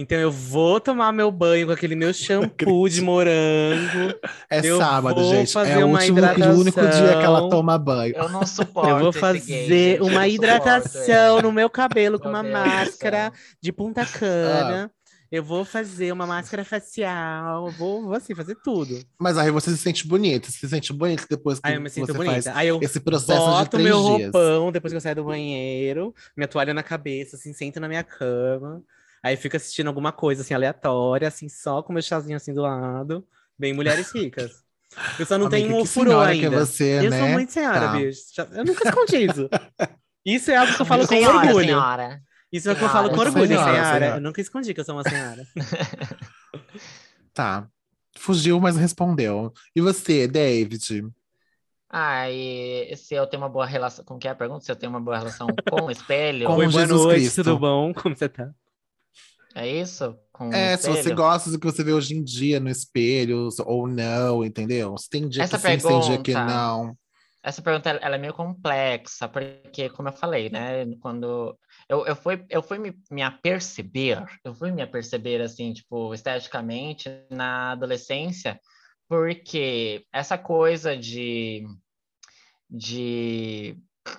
Então eu vou tomar meu banho com aquele meu shampoo de morango. É Eu sábado, vou gente. fazer É o uma último e o único dia que ela toma banho. Eu não suporto. Eu vou fazer eu uma hidratação no meu cabelo com uma máscara de ponta cana. Eu vou fazer uma máscara facial, vou, vou assim, fazer tudo. Mas aí você se sente bonita. Você se sente bonita depois que Aí eu me sinto você bonita. faz Aí eu esse processo de boto três meu dias. roupão depois que eu saio do banheiro, minha toalha na cabeça, assim, sento na minha cama. Aí fico assistindo alguma coisa assim aleatória, assim, só com meu chazinho assim do lado. Bem mulheres ricas. Eu só não Amiga, tenho o furor senhora ainda. que é você, eu né? sou muito senhora, Tá. bicho. Eu nunca escondi isso. Isso é algo que eu falo com senhora, orgulho. Senhora. Isso é o que eu falo com orgulho, senhora, senhora. senhora. Eu nunca escondi que eu sou uma senhora. Tá. Fugiu, mas respondeu. E você, David? Ah, e se eu tenho uma boa relação. Como que é a pergunta? Se eu tenho uma boa relação com o espelho? Como Oi, boa Jesus noite, Cristo. tudo bom? Como você tá? É isso? Com É, se você gosta do que você vê hoje em dia no espelho ou não, entendeu? Se tem dia Essa que sim, se tem dia que pergunta- não. Essa pergunta ela é meio complexa, porque, como eu falei, né? Quando eu, eu fui, eu fui me, me aperceber, eu fui me aperceber, assim, tipo, esteticamente na adolescência, porque essa coisa de, de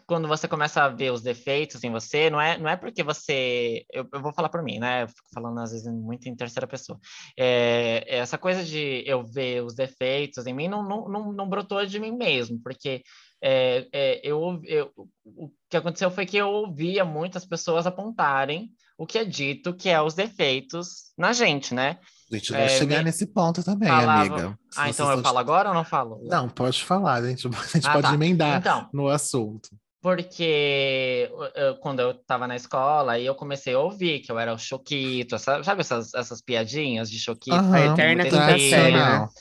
quando você começa a ver os defeitos em você, não é, não é porque você. Eu, eu vou falar por mim, né? Eu fico falando às vezes muito em terceira pessoa. É, essa coisa de eu ver os defeitos em mim não, não, não, não brotou de mim mesmo, porque é, é, eu, eu, o que aconteceu foi que eu ouvia muitas pessoas apontarem o que é dito que é os defeitos na gente, né? A gente vai É, chegar me- nesse ponto também, Falava- amiga. Se Ah, então eu falo agora ou não falo? Não, pode falar, a gente, a gente Ah, pode tá. emendar Então, no assunto. Porque eu- quando eu estava na escola, aí eu comecei a ouvir que eu era o Choquito, sabe essas, essas piadinhas de Choquito? Aham, eterna muito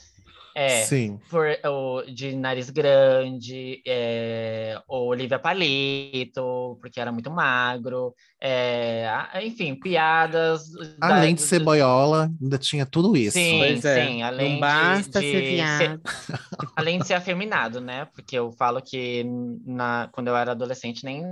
É, Sim. por, o, de nariz grande, é, o Olivia Palito, porque era muito magro, é, enfim, piadas. da- Além de do- ser boiola, ainda tinha tudo isso. Sim, Pois é. sim, além Não de- basta de ser viado. além de ser afeminado, né? Porque eu falo que na, quando eu era adolescente, nem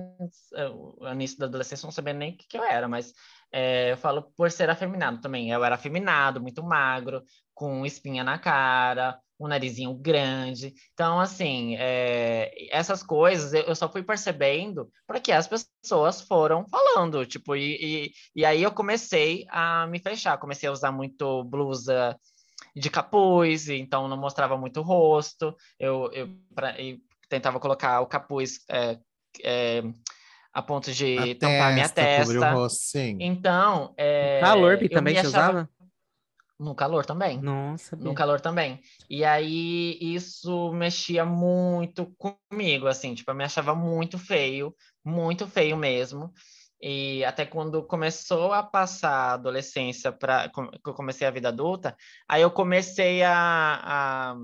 eu, no início da adolescência eu não sabia nem o que, que eu era, mas é, eu falo por ser afeminado também. Eu era afeminado, muito magro, com espinha na cara, um narizinho grande. Então, assim, é, essas coisas eu eu só fui percebendo porque as pessoas foram falando, tipo, e, e, e aí eu comecei a me fechar, comecei a usar muito blusa de capuz, então não mostrava muito o rosto. Eu, eu pra- e tentava colocar o capuz é, é, a ponto de A tampar minha testa, cobrir o testa. rosto, sim. Então, é, Calor, eu também você achava- usava? No calor também. Nossa. No calor também. E aí isso mexia muito comigo, assim, tipo, eu me achava muito feio, muito feio mesmo. E até quando começou a passar a adolescência para que eu comecei a vida adulta, aí eu comecei a, a,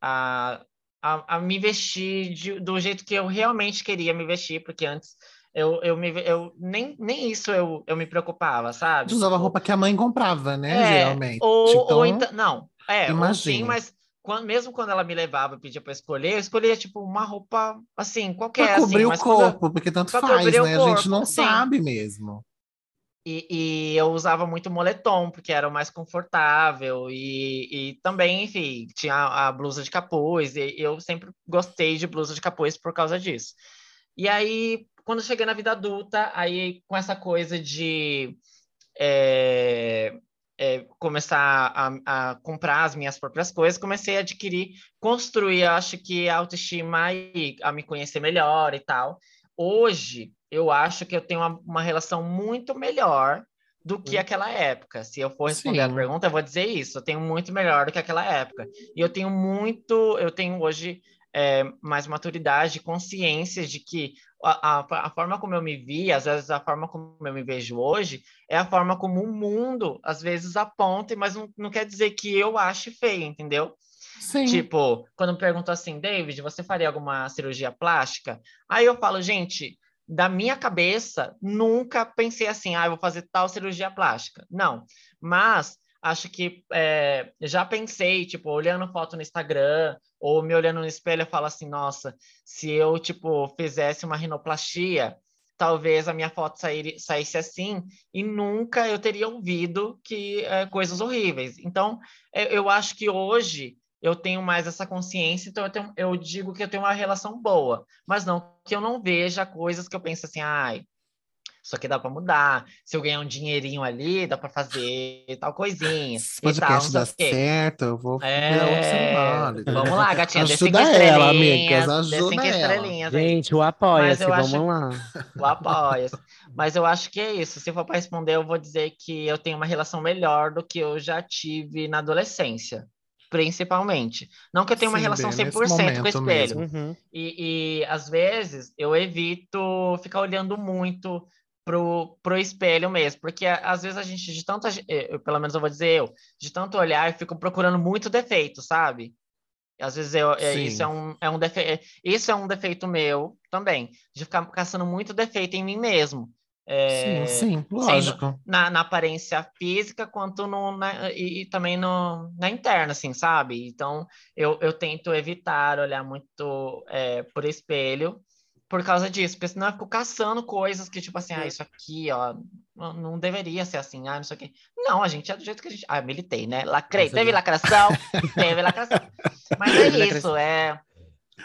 a, a, a me vestir de- do jeito que eu realmente queria me vestir, porque antes eu, eu, me, eu nem, nem isso eu, eu me preocupava, sabe? Tu usava roupa que a mãe comprava, né? é, geralmente. Ou, então, ou então, não, é, ou sim, imagina. mas quando, mesmo quando ela me levava e pedia para escolher, eu escolhia tipo uma roupa assim, qualquer, pra assim, cobrir o mas quando corpo, porque tanto faz, né? a gente corpo, não sim. sabe mesmo. E, e eu usava muito moletom, porque era o mais confortável, e, e também, enfim, tinha a, a blusa de capuz, e eu sempre gostei de blusa de capuz por causa disso. E aí, quando eu cheguei na vida adulta, aí com essa coisa de é, é, começar a, a comprar as minhas próprias coisas, comecei a adquirir, construir, acho que a autoestima e a me conhecer melhor e tal. Hoje, eu acho que eu tenho uma, uma relação muito melhor do que Hum. aquela época. Se eu for responder a Sim. pergunta, eu vou dizer isso. Eu tenho muito melhor do que aquela época. E eu tenho muito, eu tenho hoje é, mais maturidade, consciência de que a, a, a forma como eu me vi, às vezes a forma como eu me vejo hoje, é a forma como o mundo às vezes aponta, mas não, não quer dizer que eu ache feio, entendeu? Sim. Tipo, quando me perguntam assim, David, você faria alguma cirurgia plástica? Aí eu falo, gente, da minha cabeça, nunca pensei assim, ah, eu vou fazer tal cirurgia plástica. Não, mas acho que é, já pensei, tipo, olhando foto no Instagram ou me olhando no espelho, eu falo assim, nossa, se eu, tipo, fizesse uma rinoplastia, talvez a minha foto sair, saísse assim e nunca eu teria ouvido que é, coisas horríveis. Então, eu, eu acho que hoje eu tenho mais essa consciência, então eu, tenho, eu digo que eu tenho uma relação boa, mas não que eu não veja coisas que eu penso assim, ai, isso aqui dá para mudar, se eu ganhar um dinheirinho ali, dá para fazer tal coisinha Se e o tal, não podcast dá certo, eu vou É, vamos lá, gatinha, Ajuda ela, amigas, ajuda ela. Gente, o apoia-se, vamos acho- lá. o apoia. Mas eu acho que é isso. Se for para responder, eu vou dizer que eu tenho uma relação melhor do que eu já tive na adolescência, principalmente. Não que eu tenha uma Sim, relação bem, 100% nesse com o espelho. Uhum. E, e às vezes eu evito ficar olhando muito pro, pro espelho mesmo, porque às vezes a gente, de tanta, ge- eh, eu, pelo menos eu vou dizer eu, de tanto olhar, eu fico procurando muito defeito, sabe? Às vezes eu, Sim. isso, é um, é um defe, isso é um defeito meu também, de ficar caçando muito defeito em mim mesmo. É, Sim, sim, lógico. na, na aparência física quanto no, na, e, e também no, na interna, assim, sabe? Então, eu, eu tento evitar olhar muito é, por espelho por causa disso, porque senão eu fico caçando coisas que, tipo assim, ah, isso aqui, ó, não, deveria ser assim, ah, não sei o quê. Não, a gente é do jeito que a gente... Ah, militei, né? Lacrei, teve lacração, teve lacração. Mas é isso, é...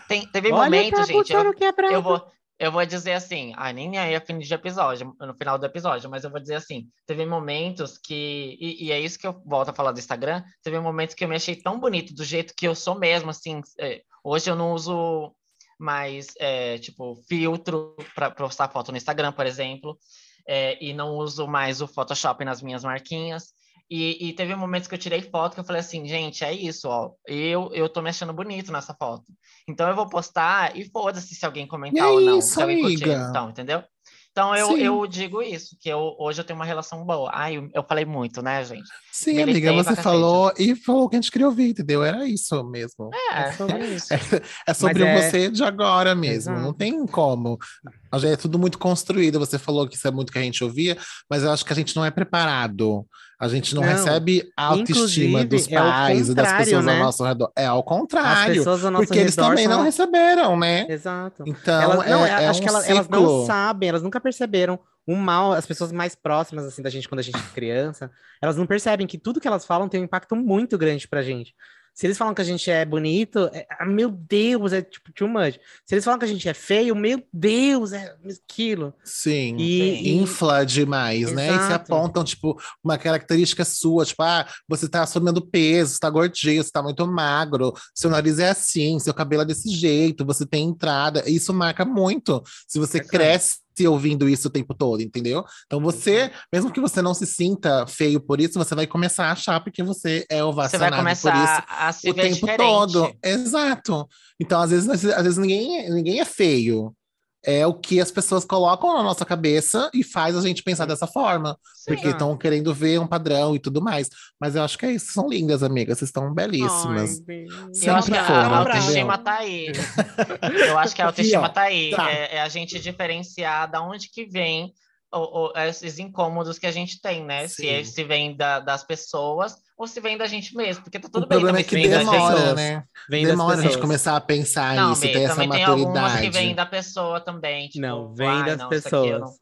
Tem, teve Olha, momentos, tá gente, eu, quebrado. eu vou, eu vou dizer assim, ai, nem aí a fim de episódio, no final do episódio, mas eu vou dizer assim, teve momentos que, e, e é isso que eu volto a falar do Instagram, teve momentos que eu me achei tão bonito do jeito que eu sou mesmo, assim, é, hoje eu não uso mais, é, tipo, filtro para postar foto no Instagram, por exemplo, é, e não uso mais o Photoshop nas minhas marquinhas, e, e teve momentos que eu tirei foto que eu falei assim, gente, é isso, ó, eu, eu tô me achando bonito nessa foto. Então eu vou postar e foda-se se alguém comentar é ou não. isso, se alguém curtir, então, entendeu? Então eu, Sim. eu digo isso, que eu, hoje eu tenho uma relação boa. Ai, eu, eu falei muito, né, gente? Sim, Militei amiga, você falou e falou o que a gente queria ouvir, entendeu? Era isso mesmo. É, sobre é isso. É sobre Mas é- você de agora mesmo, não Exato. tem como. É tudo muito construído. Você falou que isso é muito que a gente ouvia, mas eu acho que a gente não é preparado. A gente não, Não. recebe a autoestima dos é pais e das pessoas né? ao nosso redor. É ao As contrário. pessoas ao nosso Porque eles redor também são- não receberam, né? Exato. Então, Elas, não, é, é acho um que elas, elas não sabem, elas nunca perceberam o mal, as pessoas mais próximas assim da gente quando a gente é criança, elas não percebem que tudo que elas falam tem um impacto muito grande pra gente. Se eles falam que a gente é bonito, é, ah, meu Deus, é tipo too much. Se eles falam que a gente é feio, meu Deus, é aquilo. Sim. E, e- Infla demais, né? E se Exato. apontam, tipo, uma característica sua, tipo, ah, você tá assumindo peso, você tá gordinho, você tá muito magro, seu nariz é assim, seu cabelo é desse jeito, você tem entrada. Isso marca muito. Se você Exato. cresce ouvindo isso o tempo todo, entendeu? Então você, mesmo que você não se sinta feio por isso, você vai começar a achar porque você é Você ovacionado por isso começar a se o tempo diferente. todo. Exato. Então, às vezes, às vezes ninguém, ninguém é feio. É o que as pessoas colocam na nossa cabeça e faz a gente pensar dessa forma. Sim. Porque estão querendo ver um padrão e tudo mais. Mas eu acho que é isso. São lindas, amigas. Vocês estão belíssimas. Ai, acho que a, foram, autoestima tá aí. Eu acho que a autoestima tá aí. Tá. É, é a gente diferenciar da onde que vem o- o- esses incômodos que a gente tem, né? Se, Sim. se vem da- das pessoas ou se vem da gente mesmo. Porque tá tudo o bem problema também é que vem demora, né? Vem demora a gente começar a pensar Não, isso, Bê, ter essa também tem algumas maturidade. que vêm da pessoa também. Tipo, Não, vem das não, pessoas. não-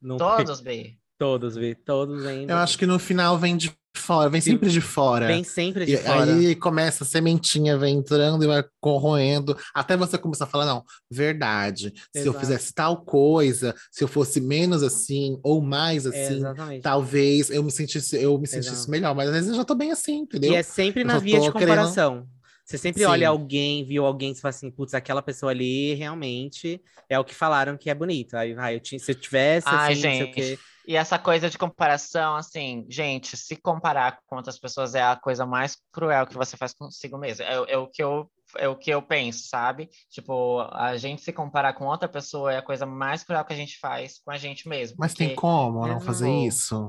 Não- Todos, Bê. Todos, Vi, todos vêm. Eu acho que no final vem de fora, vem sempre de fora. Vem sempre de E fora. aí começa a sementinha, vem entrando e vai corroendo, até você começar a falar, não, verdade. Se eu Exato. fizesse tal coisa, se eu fosse menos assim ou mais É, assim, exatamente. talvez eu me sentisse, eu me sentisse Exato. melhor. Mas às vezes eu já tô bem assim, entendeu? E é sempre Eu na via de querendo- comparação. Você sempre Sim. olha alguém, viu alguém e fala assim, putz, aquela pessoa ali realmente é o que falaram que é bonito. Aí, vai, eu tinha, se eu tivesse, Ai, assim, não sei o gente. quê. E essa coisa de comparação, assim, gente, se comparar com outras pessoas é a coisa mais cruel que você faz consigo mesmo. É, é o que eu é o que eu penso, sabe? Tipo, a gente se comparar com outra pessoa é a coisa mais cruel que a gente faz com a gente mesmo. Mas porque- tem como não Exato. fazer isso?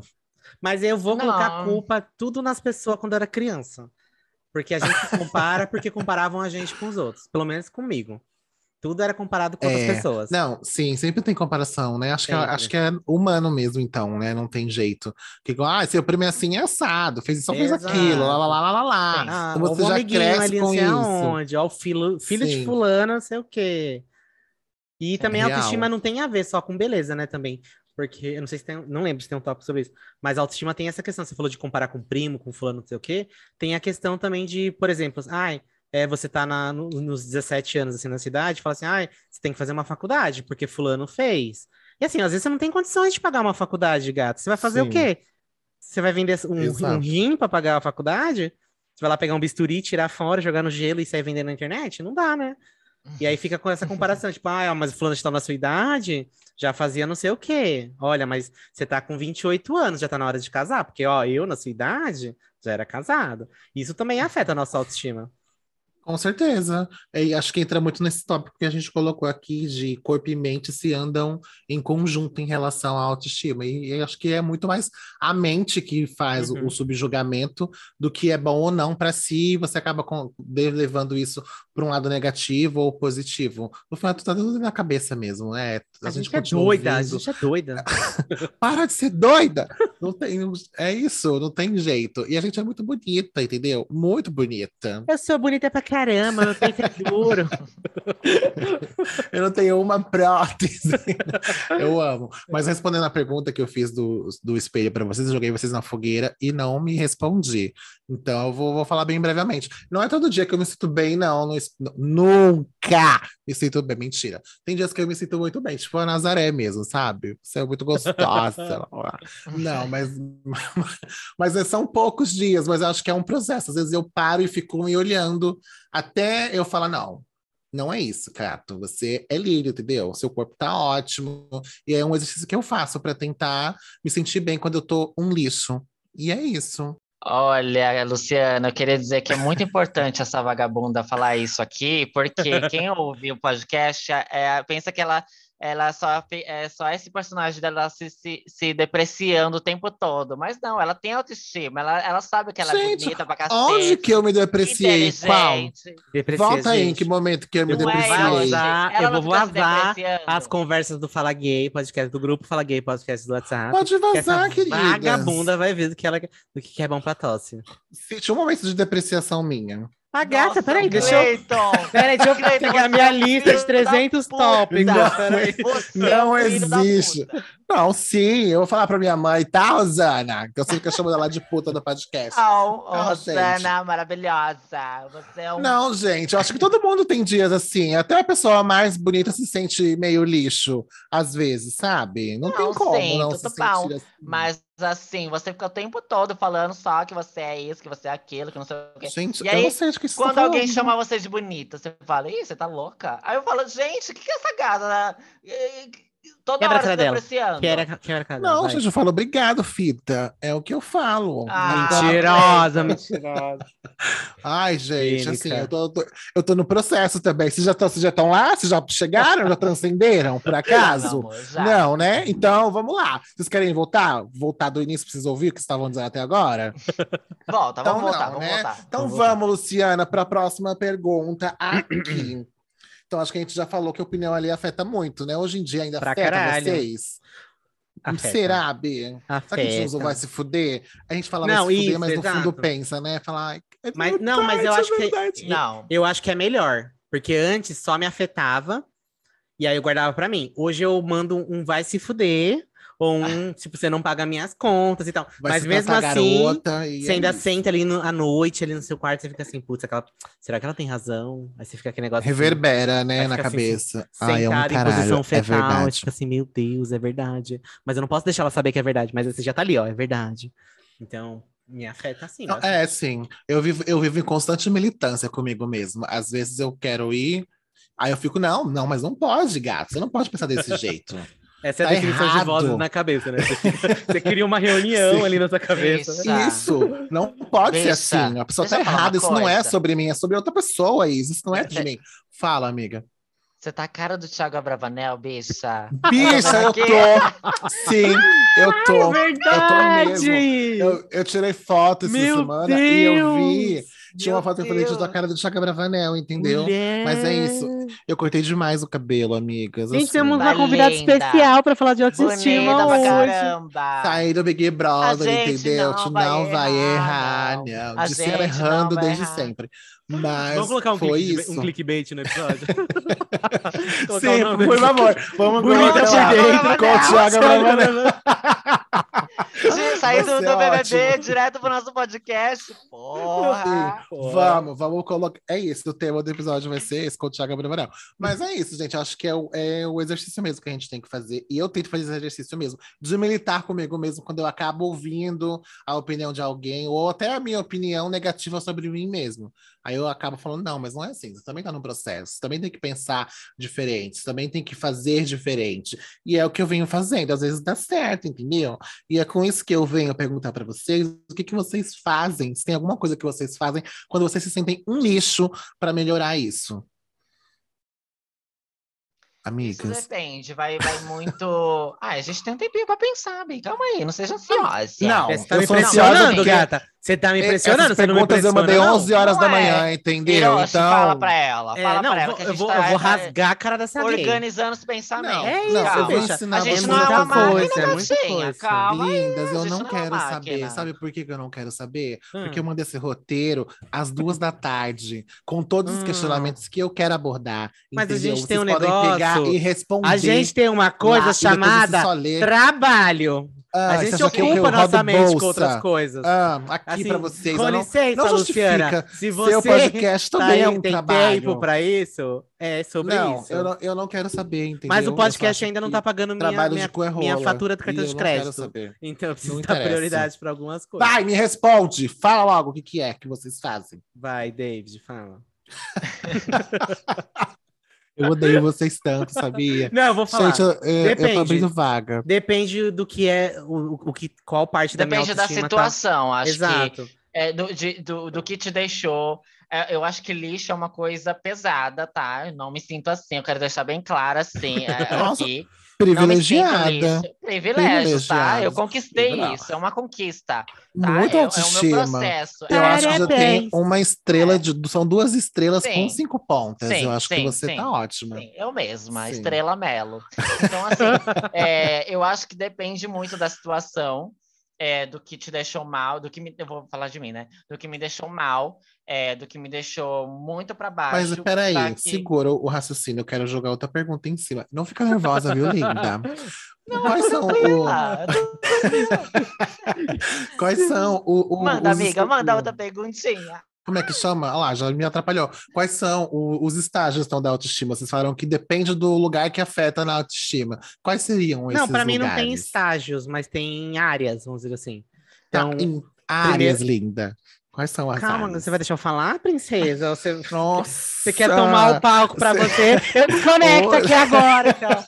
Mas eu vou colocar a Não. culpa tudo nas pessoas quando eu era criança. Porque a gente se compara porque comparavam a gente com os outros. Pelo menos comigo. Tudo era comparado com outras É, pessoas. Não, sim, sempre tem comparação, né? Acho que, é- acho que é humano mesmo, então, né? Não tem jeito. Que igual, ah, seu primo é assim, é assado, fez isso, fez aquilo, lá, lá, lá, lá, lá. Ah, Então você o já cresce ali, com sei isso. aonde, ó, o filho, filho de fulano, não sei o quê. E também a Real. autoestima não tem a ver só com beleza, né, também. Porque, eu não sei se tem, não lembro se tem um tópico sobre isso, mas a autoestima tem essa questão, você falou de comparar com primo, com fulano, não sei o quê, tem a questão também de, por exemplo, ai, é, você tá na, no- nos 17 anos, assim, na cidade, fala assim, ai, você tem que fazer uma faculdade, porque fulano fez. E assim, às vezes você não tem condições de pagar uma faculdade, gato. Você vai fazer o Sim. quê? Você vai vender um, um rim pra pagar a faculdade? Você vai lá pegar um bisturi, tirar fora, jogar no gelo e sair vendendo na internet? Não dá, né? E aí fica com essa comparação, tipo, ah, mas o fulano está na sua idade, já fazia não sei o quê. Olha, mas você tá com 28 anos, já tá na hora de casar, porque, ó, eu na sua idade já era casado. Isso também afeta a nossa autoestima. Com certeza. E acho que entra muito nesse tópico que a gente colocou aqui de corpo e mente se andam em conjunto em relação à autoestima. E, e acho que é muito mais a mente que faz o- Uhum. o subjugamento do que é bom ou não para si, você acaba com- de- levando isso para um lado negativo ou positivo. No final, tu tá tudo na cabeça mesmo, né? A, gente, é continua doida, a ouvindo. gente é doida. Para de ser doida! Não tem, é isso, não tem jeito. E a gente é muito bonita, entendeu? Muito bonita. Eu sou bonita pra caramba, meu peito é duro. Eu não tenho uma prótese. eu amo. Mas respondendo a pergunta que eu fiz do, do espelho para vocês, eu joguei vocês na fogueira e não me respondi. Então eu vou, vou falar bem brevemente. Não é todo dia que eu me sinto bem, não. es- nunca me sinto bem. Mentira. Tem dias que eu me sinto muito bem, tipo a Nazaré mesmo, sabe? Você é muito gostosa. não, mas, mas são poucos dias, mas eu acho que é um processo. Às vezes eu paro e fico me olhando até eu falar, não. Não é isso, Cato. Você é lírio, entendeu? Seu corpo tá ótimo. E é um exercício que eu faço para tentar me sentir bem quando eu tô um lixo. E é isso. Olha, Luciana, eu queria dizer que é muito importante essa vagabunda falar isso aqui, porque quem ouve o podcast é, pensa que ela ela só é só esse personagem dela se, se, se depreciando o tempo todo. Mas não, ela tem autoestima, ela, ela sabe que ela Gente, é bonita pra cacete. Onde que eu me depreciei? Qual? Deprecia, Volta aí, em que momento que eu me Não é, depreciei? vazar, Ela eu vou vazar depreciando. as conversas do Fala Gay, podcast do grupo Fala Gay, podcast do WhatsApp. Pode que vazar, querida. vagabunda vai ver do que, ela, do que é bom pra tosse. Tinha um momento de depreciação minha. A gata, Nossa, peraí, deixa eu... Peraí, deixa eu Cleiton, pegar minha é um lista de filho 300 da puta. tópicos. Não, Não é um da existe. Não, sim, eu vou falar pra minha mãe, tá, Rosana? Que eu sempre que eu chamo ela de puta no podcast. Oh, oh, Não, Rosana, maravilhosa. Você é um Não, gente, eu acho que todo mundo tem dias assim. Até a pessoa mais bonita se sente meio lixo, às vezes, sabe? Não, tem Não, como sim, não tudo se bom. sentir assim. Mas assim, você fica o tempo todo falando só que você é isso, que você é aquilo, que não sei o quê. Gente, E eu aí, não sei de que isso Quando tá alguém falando. chama você de bonita, você fala, ih, você tá louca? Aí eu falo, gente, o que, que é essa gata? Toda Quebra a hora dela. Quebra, quebra a cara. Não, vai. gente, eu falo obrigado, fita. É o que eu falo. Ah, Mentirosa, mentirosa. Ai, gente, Clínica. assim, eu tô, tô- eu tô no processo também. Vocês já estão vocês já estão lá? Vocês já chegaram? Já transcenderam, por acaso? amor, já. Não, né? Então, vamos lá. Vocês querem voltar? Voltar do início pra vocês ouvirem o que vocês estavam dizendo até agora? Volta, Então vamos voltar, não, vamos né? voltar. Então Vamos vamos, Luciana, para a próxima pergunta aqui. então, acho que a gente já falou que a opinião ali afeta muito, né? Hoje em dia ainda Pra afeta caralho. vocês. Afeta. Será, B? Será que a gente não vai se fuder? A gente fala Não, vai se fuder, isso, mas no fundo exato. pensa, né? Falar, "Ai, é Mas- não, mas eu verdade, acho é que- verdade." Não. Eu acho que é melhor, porque antes só me afetava e aí eu guardava pra mim. Hoje eu mando um vai se fuder ou um tipo você não paga minhas contas e tal. Vai Mas mesmo assim, e você é ainda isso. senta ali no- à noite ali no seu quarto, você fica assim, putz, aquela... será que ela tem razão? Aí você fica aquele negócio assim, Reverbera, né, na fica assim, cabeça. Ai, é um sentado em caralho, posição é fetal, verdade. fica assim, meu Deus, é verdade. Mas eu não posso deixar ela saber que é verdade, mas você já tá ali, ó, é verdade. Então, me afeta assim. Não, bastante. É, sim. Eu vivo, eu vivo em constante militância comigo mesmo. Às vezes eu quero ir, aí eu fico, não, não, mas não pode, gato. Você não pode pensar desse jeito. Essa é a Tá definição de errado. vozes na cabeça, né? Você, cria uma reunião ali na sua cabeça. Isso. Tá. Isso, não pode ser Deixa- assim. A pessoa deixa tá eu errada. Isso não é coisa. sobre mim, é sobre outra pessoa, isso. Isso não é de mim. Fala, amiga. Você tá a cara do Thiago Abravanel, bicha. Bicha, eu tô. Sim, eu É tô. verdade! Eu, eu tirei foto essa Meu semana e eu vi. Tinha uma foto infelizmente da cara do Chaca Bravanel, entendeu? Mulher. Mas é isso. Eu cortei demais o cabelo, amigas. Gente, assim. temos uma Tá convidada especial pra falar de autoestima Bonita hoje. caramba. Saí do Big Brother, A gente entendeu? não vai não vai errar, errar, não. A De ser errando desde errar. sempre. Mas Vamos colocar um, foi clickbait, isso. um clickbait no episódio? Sim, por favor. Vamos Bonita colocar por lá. dentro. Com o Thiago Bravanel. Sair do, Vai do BBB ótimo. direto pro nosso podcast. Porra. Sim, Vamos, vamos colocar. É isso, o tema do episódio vai ser esse com o Thiago Bravanel. Mas é isso, gente. Acho que é o, é o exercício mesmo que a gente tem que fazer. E eu tento fazer esse exercício mesmo, de militar comigo mesmo quando eu acabo ouvindo a opinião de alguém, ou até a minha opinião negativa sobre mim mesmo. Aí eu acabo falando, não, mas não é assim. Você também tá no processo, você também tem que pensar diferente, você também tem que fazer diferente. E é o que eu venho fazendo. Às vezes dá certo, entendeu? E é com isso que eu venho perguntar para vocês o que, que vocês fazem, se tem alguma coisa que vocês fazem quando vocês se sentem um lixo para melhorar isso. Isso Amigas. depende, vai, vai muito. Ah, a gente tem um tempinho pra pensar, bem. Calma aí, não seja ansiosa. Não, Você tá eu me sou ansiosa gata. Você tá me impressionando, Essas você não me perguntas eu mandei impressiona, não? 11 horas Não da é. manhã, entendeu? Hiroshi, Então, fala pra ela. É, Fala não, pra ela que a eu gente vou, tá, eu vou tá rasgar a cara dessa gay. organizando os pensamentos. Não, É isso, não, eu calma. ensinar A gente vocês não é a uma coisa, máquina, é muita coisa. Calma aí. Lindas, eu não não é quero saber. Sabe por que eu não quero saber? Hum. Porque eu mandei esse roteiro às duas da tarde, com todos os Hum. questionamentos que eu quero abordar. Mas a gente tem Vocês um podem negócio- pegar e responder. A gente tem uma coisa chamada trabalho. Ah, a gente ocupa nossa mente com outras coisas. Ah, aqui Assim, pra vocês. Com eu não, licença, não Luciana. Se Seu você podcast tá também é um tem trabalho. tempo pra isso, é sobre não, isso. Eu não, eu não quero saber, entendeu? Mas o podcast ainda não tá pagando minha, minha, é minha fatura do cartão de crédito. Então eu preciso Não dar interessa. prioridade pra algumas coisas. Vai, me responde. Fala logo o que, que é que vocês fazem. Vai, David, fala. Eu odeio vocês tanto, sabia? Não, eu vou falar. Gente, eu, eu, eu tô abrindo vaga. Depende do que é, o, o que, qual parte da minha Depende da autoestima tá- situação. Acho Exato. é, do, de- do, do que te deixou. É, eu acho que lixo é uma coisa pesada, tá? Eu não me sinto assim, eu quero deixar bem claro assim. é, aqui. Privilegiada. Privilégio, tá? Privilegiada. Eu conquistei Não. isso, é uma conquista. Tá? Muita é, é o meu autoestima. processo. Eu é, acho que já tem uma estrela de. São duas estrelas Sim. com cinco pontas. Sim, eu acho que sim, você sim. tá ótima. Sim, eu mesma, Sim. Estrela Melo. Então, assim, é, eu acho que depende muito da situação, é, do que te deixou mal, do que me, eu vou falar de mim, né? Do que me deixou mal, é, do que me deixou muito para baixo. Mas peraí, que- segura o raciocínio. Eu quero jogar outra pergunta em cima. Não fica nervosa, viu, linda? Quais são o, quais são o, o- manda, os amiga, manda outra perguntinha. Como é que chama? Olha lá, já me atrapalhou. Quais são o- os estágios então, da autoestima? Vocês falaram que depende do lugar que afeta na autoestima. Quais seriam esses Não, pra mim não tem estágios, mas tem áreas, vamos dizer assim. Tá, Então, em áreas, linda. Quais são as calma, áreas? você vai deixar eu falar, princesa? Você, Nossa! você quer tomar o palco pra você? Eu desconecto Oi. aqui agora, então.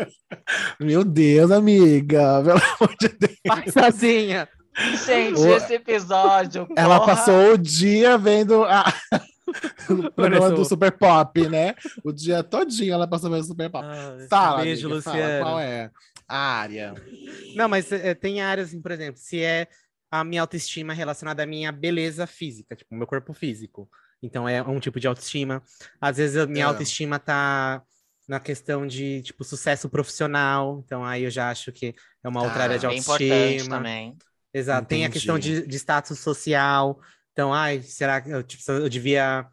Meu Deus, amiga! Pelo amor de Deus. Vai sozinha. Gente, O- esse episódio. Ela porra, passou o dia vendo a... o programa Começou. do Super Pop, né? O dia todinho ela passou vendo Super Pop. Fala, beijo, amiga, fala, Luciana. qual é a área? Não, mas é, tem áreas, assim, por exemplo, se é a minha autoestima relacionada à minha beleza física, tipo, o meu corpo físico. Então é um tipo de autoestima. Às vezes a minha É. autoestima tá na questão de, tipo, sucesso profissional. Então aí eu já acho que é uma outra Ah, área de Bem importante autoestima. também. Exato. Tem a Entendi. questão de, de status social. Então, ai, será que eu, tipo, eu devia.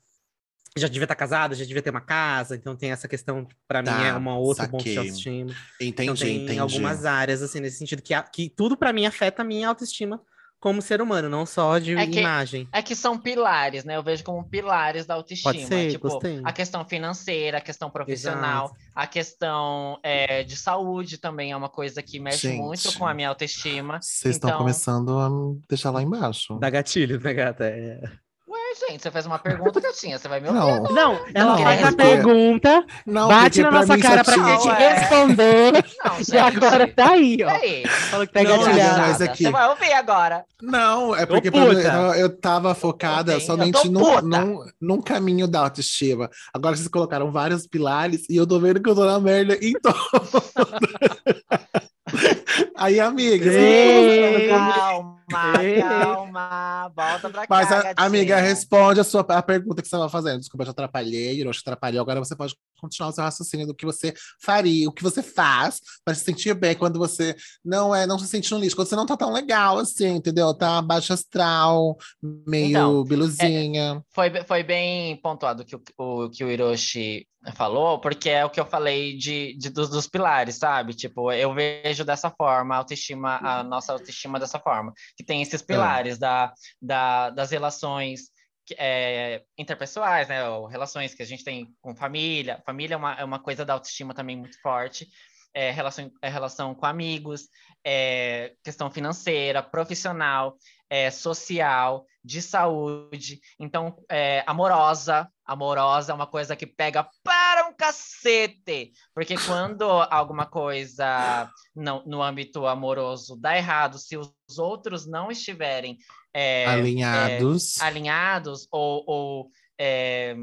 Já devia estar casada, já devia ter uma casa. Então tem essa questão, para mim, Tá, é uma outra saquei. autoestima. Entendi, então tem entendi. algumas áreas, assim, nesse sentido, que, que tudo para mim afeta a minha autoestima como ser humano, não só de É que- imagem. É que são pilares, né? Eu vejo como pilares da autoestima. Pode ser, tipo, gostei. a questão financeira, a questão profissional, a questão é, de saúde também é uma coisa que mexe Gente. muito com a minha autoestima. Vocês estão Então- começando a me deixar lá embaixo. Dá gatilho, né, gata? É. Gente, você fez uma pergunta, gatinha, você vai me ouvir. Não, Não, ela Não, faz a pergunta, não, bate na nossa cara pra gente Ué. responder. Não, gente. E agora tá aí, ó. Peraí, Falou que tá mas é que- Você vai ouvir agora. Não, é porque pra eu, eu tava focada Eu somente num, num, num caminho da autoestima. Agora vocês colocaram vários pilares e eu tô vendo que eu tô na merda em todo. Aí, amiga, Ei. Calma, Ei. Calma. Volta pra cá, mas, a- amiga, responde a sua a pergunta que você estava fazendo. Desculpa, eu te atrapalhei, eu te atrapalhei. Agora você pode continuar o seu raciocínio do que você faria, o que você faz para se sentir bem quando você não é, não se sente no lixo, quando você não tá tão legal assim, entendeu? Tá baixo astral, meio Então, biluzinha. Foi, foi bem pontuado que o, o que o Hiroshi falou, porque é o que eu falei de, de- dos, dos pilares, sabe? Tipo, eu vejo dessa forma, a autoestima, a nossa autoestima dessa forma, que tem esses pilares da, da, das relações é, interpessoais, né? Ou relações que a gente tem com família. Família é uma, é uma coisa da autoestima também muito forte. É, relação, é relação com amigos, é, questão financeira, profissional, é, social, de saúde. Então, é, amorosa. Amorosa é uma coisa que pega para um cacete. Porque quando alguma coisa não, no âmbito amoroso dá errado, se os outros não estiverem é, Alinhados. alinhados ou, ou, é,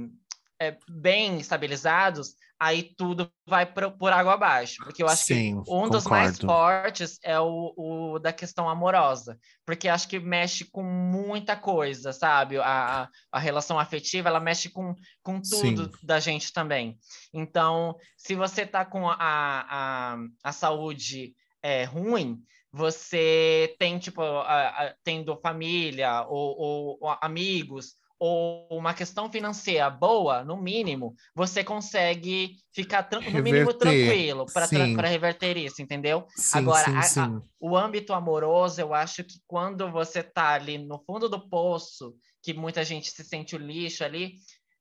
é, bem estabilizados, aí tudo vai pro- por água abaixo. Porque eu acho Sim, que um dos mais concordo. fortes é o, o da questão amorosa. Porque acho que mexe com muita coisa, sabe? A, a, a relação afetiva, ela mexe com, com tudo Sim. da gente também. Então, se você tá com a, a, a saúde é, ruim, você tem, tipo, a- a- tendo família ou, ou- ou amigos ou uma questão financeira boa, no mínimo, você consegue ficar no mínimo tranquilo para reverter isso, entendeu? Sim, Agora, sim, a- sim. O âmbito amoroso, eu acho que quando você tá ali no fundo do poço, que muita gente se sente o lixo ali,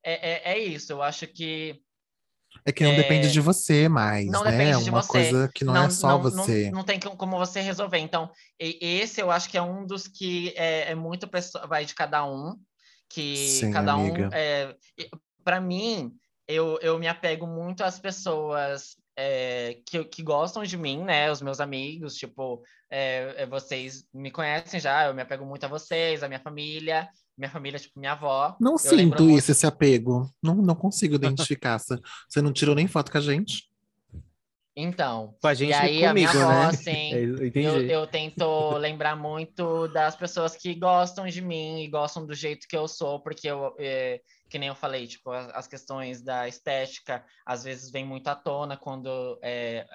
é, é, é isso. Eu acho que É que não é, depende de você mais, não né? É de uma você. coisa que não, é só você. Não, tem que- como você resolver. Então, esse eu acho que é um dos que é, é muito pessoa, vai de cada um, que Sim, cada amiga. um. É, para mim, eu, eu me apego muito às pessoas é, que, que gostam de mim, né? Os meus amigos, tipo, é, é, vocês me conhecem já, eu me apego muito a vocês, a minha família, minha família, tipo, minha avó. Não sinto isso, esse apego. Não, não consigo identificar. Você não tirou nem foto com a gente? Então, Com a gente e aí e a minha comigo, avó, né? assim, É, eu. Eu, tento lembrar muito das pessoas que gostam de mim e gostam do jeito que eu sou, porque eu, é, que nem eu falei, tipo, as, as questões da estética às vezes vem muito à tona quando, é,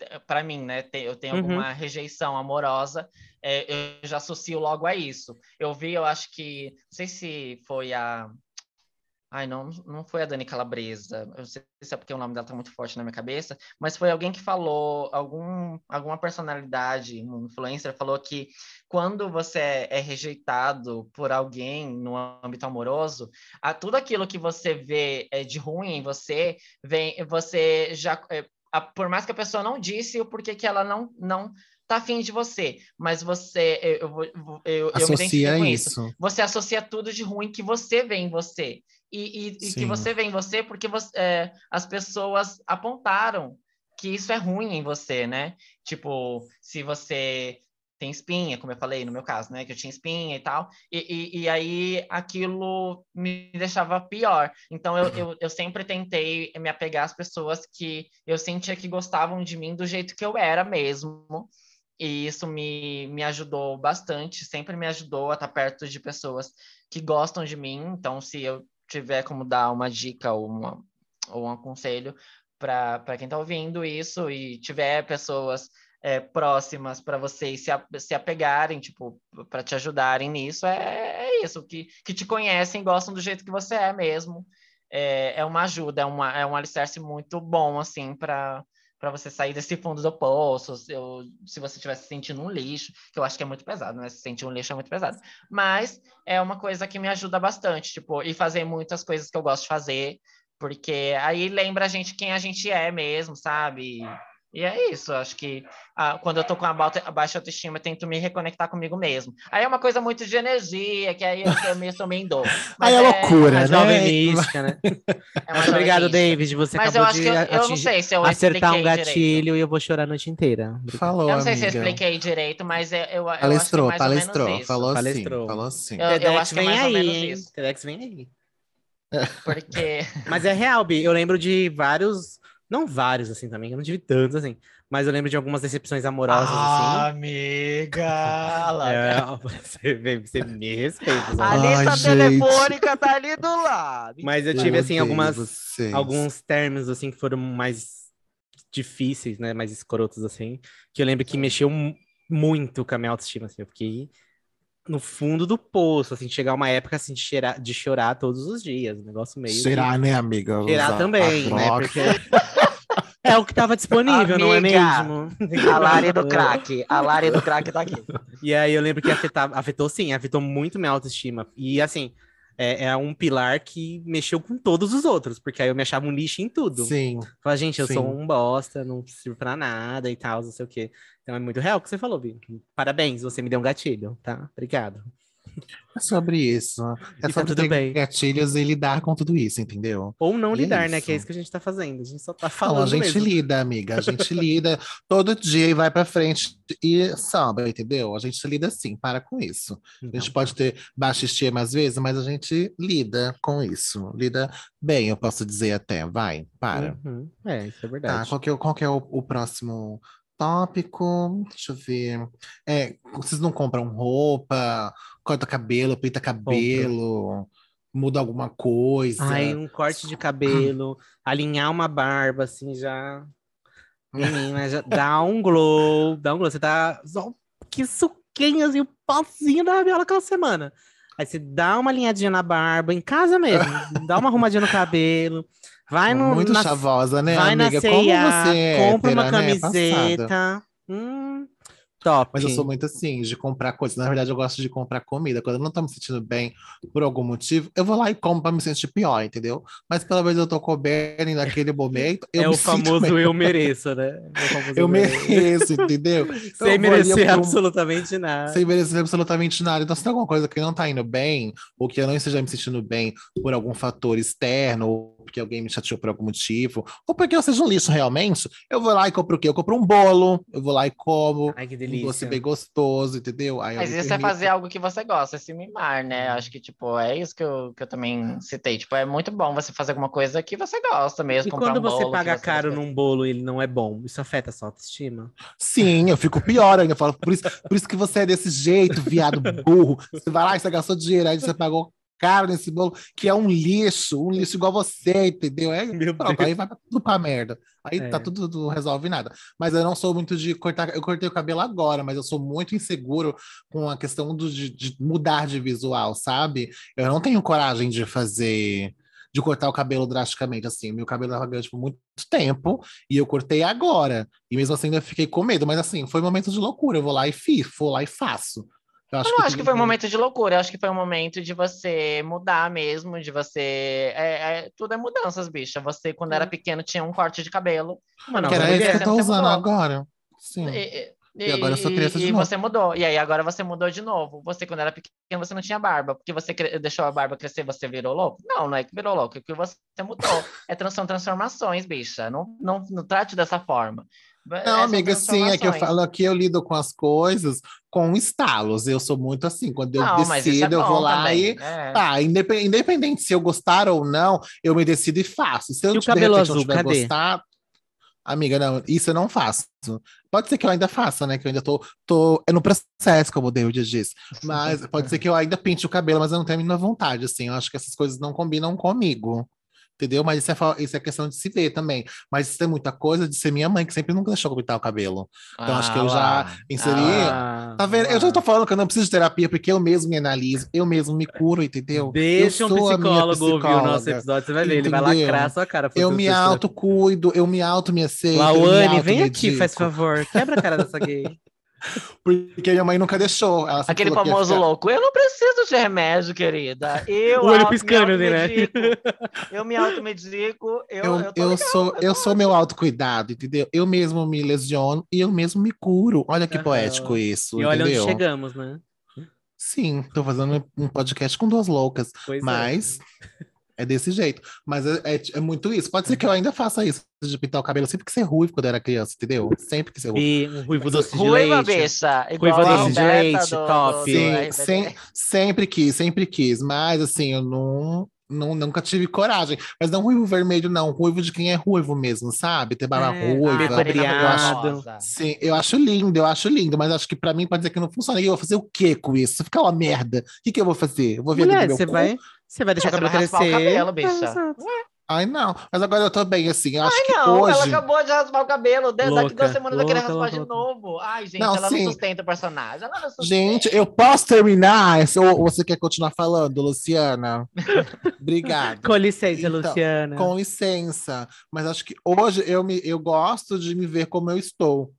é, para mim, né, eu tenho Uhum. alguma rejeição amorosa, é, eu já associo logo a isso. Eu vi, eu acho que, não sei se foi a Ai, não, não foi a Dani Calabresa. Eu não sei se é porque o nome dela tá muito forte na minha cabeça, mas foi alguém que falou, algum, alguma personalidade, um influencer, falou que quando você é, é rejeitado por alguém no âmbito amoroso, a, tudo aquilo que você vê é, de ruim em você, vem, você já. é, a- por mais que a pessoa não disse o porquê que ela não, não tá afim de você, mas você. Eu, eu, eu, eu, eu me identifico com isso isso. você associa tudo de ruim que você vê em você. E, e- e que você vê em você porque você, é, as pessoas apontaram que isso é ruim em você, né? Tipo, se você tem espinha, como eu falei no meu caso, né? Que eu tinha espinha e tal. E, e, e aí aquilo me deixava pior. Então eu, eu, eu sempre tentei me apegar às pessoas que eu sentia que gostavam de mim do jeito que eu era mesmo. E isso me, me ajudou bastante, sempre me ajudou a estar perto de pessoas que gostam de mim. Então, se eu tiver como dar uma dica ou, uma, ou um conselho para quem está ouvindo isso e tiver pessoas é, próximas para vocês se, a- se apegarem, tipo, para te ajudarem nisso, é, é isso, que, que te conhecem, gostam do jeito que você é mesmo. É, é uma ajuda, é, uma, é um alicerce muito bom, assim, para para você sair desse fundo do poço, se, eu- se você estiver se sentindo um lixo, que eu acho que é muito pesado, né? Se sentir um lixo é muito pesado. Mas é uma coisa que me ajuda bastante, tipo, e fazer muitas coisas que eu gosto de fazer, porque aí lembra a gente quem a gente é mesmo, sabe? E é isso, acho que ah, quando eu tô com a ba- a baixa autoestima, eu tento me reconectar comigo mesmo. Aí é uma coisa muito de energia, que aí eu sou meio em dor. Aí é loucura, A né? jovem mística, né? É obrigado, jovem mística. David. Você Mas eu acabou acho de que eu, eu não atingir- sei se eu acertar um expliquei direito. gatilho e eu vou chorar a noite inteira. Falou, Eu não sei se eu amiga. expliquei direito, mas eu, eu, eu acho que é Palestrou, ou menos palestrou. isso. Falou assim, Palestrou. falou assim. Eu- eu acho que é vem mais ou aí, menos hein? isso. TEDx vem aí. Porque Mas é real, Bi. Eu lembro de vários. Não vários, assim, também. Eu não tive tantos, assim. Mas eu lembro de algumas decepções amorosas, Ah, assim. amiga! É, você, você me respeita. A? Ai, lista gente. telefônica tá ali do lado. Mas eu tive, Eu assim, algumas, vocês. alguns termos, assim, que foram mais difíceis, né? Mais escrotos, assim. Que eu lembro que mexeu mu- muito com a minha autoestima, assim. Eu fiquei no fundo do poço, assim. Chegar uma época, assim, de, cheirar, de chorar todos os dias. Um negócio meio... Cheirar, né, amiga? Cheirar também, né? Porque é o que tava disponível, não é Amiga, mesmo? A Lari do crack. A Lari do crack tá aqui. E aí eu lembro que afetava, afetou sim, afetou muito minha autoestima. E assim, é, é um pilar que mexeu com todos os outros, porque aí eu me achava um lixo em tudo. Sim. Falava, gente, eu sim. sou um bosta, não sirvo pra nada e tal, não sei o quê. Então é muito real o que você falou, Vi. Parabéns, você me deu um gatilho, tá? Obrigado. É sobre isso. É tá sobre tudo ter bem. gatilhos e lidar com tudo isso, entendeu? Ou não E é lidar, né? Que é isso. que a gente tá fazendo. A gente só tá Não, falando a gente mesmo. lida, amiga. A gente lida todo dia e vai pra frente e samba, entendeu? A gente lida sim, para com isso. A gente pode ter baixa estima às vezes, mas a gente lida com isso. Lida bem, eu posso dizer até. Vai, para. uhum. É, isso é Tá, verdade. qual que é, qual que é o, o próximo tópico? Deixa eu ver. É, vocês não compram roupa, corta cabelo, pinta cabelo, muda alguma coisa? Ai, um corte de cabelo, alinhar uma barba, assim, já. Menina, já dá um glow, dá um glow. Você tá. Só que suquinhas e o pozinho da rabiola aquela semana. Aí você dá uma alinhadinha na barba, em casa mesmo. dá uma arrumadinha no cabelo. Vai no. Muito na, chavosa, né, vai amiga? na Como você é compra uma hétera, né? Passada. camiseta. Hum, top. Mas eu sou muito assim, de comprar coisas. Na verdade, eu gosto de comprar comida. Quando eu não tô me sentindo bem por algum motivo, eu vou lá e compro pra me sentir pior, entendeu? Mas pela vez eu tô coberto e naquele momento, É me o sinto famoso eu mereço, né? É o Eu mereço, entendeu? Então, Sem merecer absolutamente nada. Sem merecer absolutamente nada. Então, se tem alguma coisa que não tá indo bem, ou que eu não esteja me sentindo bem por algum fator externo, porque alguém me chateou por algum motivo, ou porque eu seja um lixo realmente, eu vou lá e compro o quê? Eu compro um bolo, eu vou lá e como, Ai, que um delícia. doce bem gostoso, entendeu? Aí Mas isso é fazer algo que você gosta, é se mimar, né? Acho que, tipo, é isso que eu, que eu também citei. Tipo, é muito bom você fazer alguma coisa que você gosta mesmo. E comprar quando um você paga você caro gosta. num bolo e ele não é bom, isso afeta a sua autoestima? Sim, eu fico pior ainda. Eu falo, por isso, por isso que você é desse jeito, viado burro. Você vai lá e você gastou dinheiro, aí você pagou caro nesse bolo, que é um lixo, um lixo igual você, entendeu? Aí, Meu pronto, aí vai tudo pra merda. Aí É. tá tudo, não resolve nada. Mas eu não sou muito de cortar. Eu cortei o cabelo agora, mas eu sou muito inseguro com a questão do, de, de mudar de visual, sabe? Eu não tenho coragem de fazer. De cortar o cabelo drasticamente, assim. Meu cabelo tava grande por muito tempo e eu cortei agora. E mesmo assim ainda fiquei com medo, mas assim, foi um momento de loucura. Eu vou lá e fiz, vou lá e faço. Eu Eu não acho tem- que foi um momento de loucura, eu acho que foi um momento de você mudar mesmo, de você. É, é- tudo é mudanças, bicha. Você, quando era pequeno, tinha um corte de cabelo. Mano, Que era agora isso que eu é. tô usando agora. Sim. E, E agora eu sou criança de e novo. você mudou. E aí agora você mudou de novo. Você, quando era pequeno, você não tinha barba. Porque você deixou a barba crescer, você virou louco? Não, não é que virou louco, é que você mudou. É, trans- são transformações, bicha. Não, não, não trate dessa forma. Não, É, amiga, sim, é que eu falo que eu lido com as coisas com estalos. Eu sou muito assim, quando eu Não, é decido, eu vou lá também. e. É. Tá, independente, independente se eu gostar ou não, eu me decido e faço. Se eu E o cabelo repente, azul, cadê? gostado, amiga, não, isso eu não faço. Pode ser que eu ainda faça, né? Que eu ainda tô, tô é no processo, como o David disse. Mas pode ser que eu ainda pinte o cabelo, mas eu não tenho a mínima vontade, assim. Eu acho que essas coisas não combinam comigo. Entendeu? Mas isso é, isso é questão de se ver também. Mas isso é muita coisa de ser minha mãe, que sempre nunca deixou pintar o cabelo. Então, acho que eu Ah já lá. inseri- Ah, Tá vendo? Eu já lá. tô falando que eu não preciso de terapia, porque eu mesmo me analiso, eu mesmo me curo, entendeu? Deixa eu um psicólogo ouvir o nosso episódio, você vai ver, ele vai lacrar a sua cara. Eu me autocuido, eu me auto me aceito. Lauane, vem aqui, faz favor. Quebra a cara dessa gay. Porque minha mãe nunca deixou. Aquele famoso ficar- louco. Eu não preciso de remédio, querida. Eu O olho piscando, né? automedico. Eu me automedico. Eu, Eu, eu, eu legal, sou, eu eu sou meu autocuidado, entendeu? Eu mesmo me lesiono e eu mesmo me curo. Olha que Aham. poético isso, E olha onde entendeu? chegamos, né? Sim, tô fazendo um podcast com duas loucas. Pois é. Mas é desse jeito. Mas é, é- é muito isso. Pode ser que eu ainda faça isso, de pintar o cabelo. Eu sempre quis ser ruivo quando eu era criança, entendeu? Sempre quis ser ruivo. E um ruivo doce de Ruiva, leite. bicha. Ruiva Igual a doce de leite, do- top. Sim, sem- sempre quis, sempre quis. Mas assim, eu não, não nunca tive coragem. Mas não ruivo vermelho, não. Ruivo de quem é ruivo mesmo, sabe? Ter barba É, ruiva. Marina brilhado. Rosa. Sim, eu acho lindo, eu acho lindo, mas acho que pra mim pode dizer que não funciona. E eu vou fazer o quê com isso? Ficar uma merda, o que, que eu vou fazer? Eu vou ver Mulher, meu você cu? vai, você vai deixar É, o cabelo vai raspar o crescer. cabelo, bicha. É. Ai, não. Mas agora eu tô bem, assim. Eu acho que Não, ela hoje. acabou de raspar o cabelo. De- Daqui Louca, duas semanas louca, raspar de louca, novo. Ai, gente, Não, ela sim. não sustenta o personagem. Ela não sustenta. Gente, eu posso terminar? Ou você quer continuar falando, Luciana? Obrigado. Com licença, Então, Luciana. Com licença. Mas acho que hoje eu, me, eu gosto de me ver como eu estou.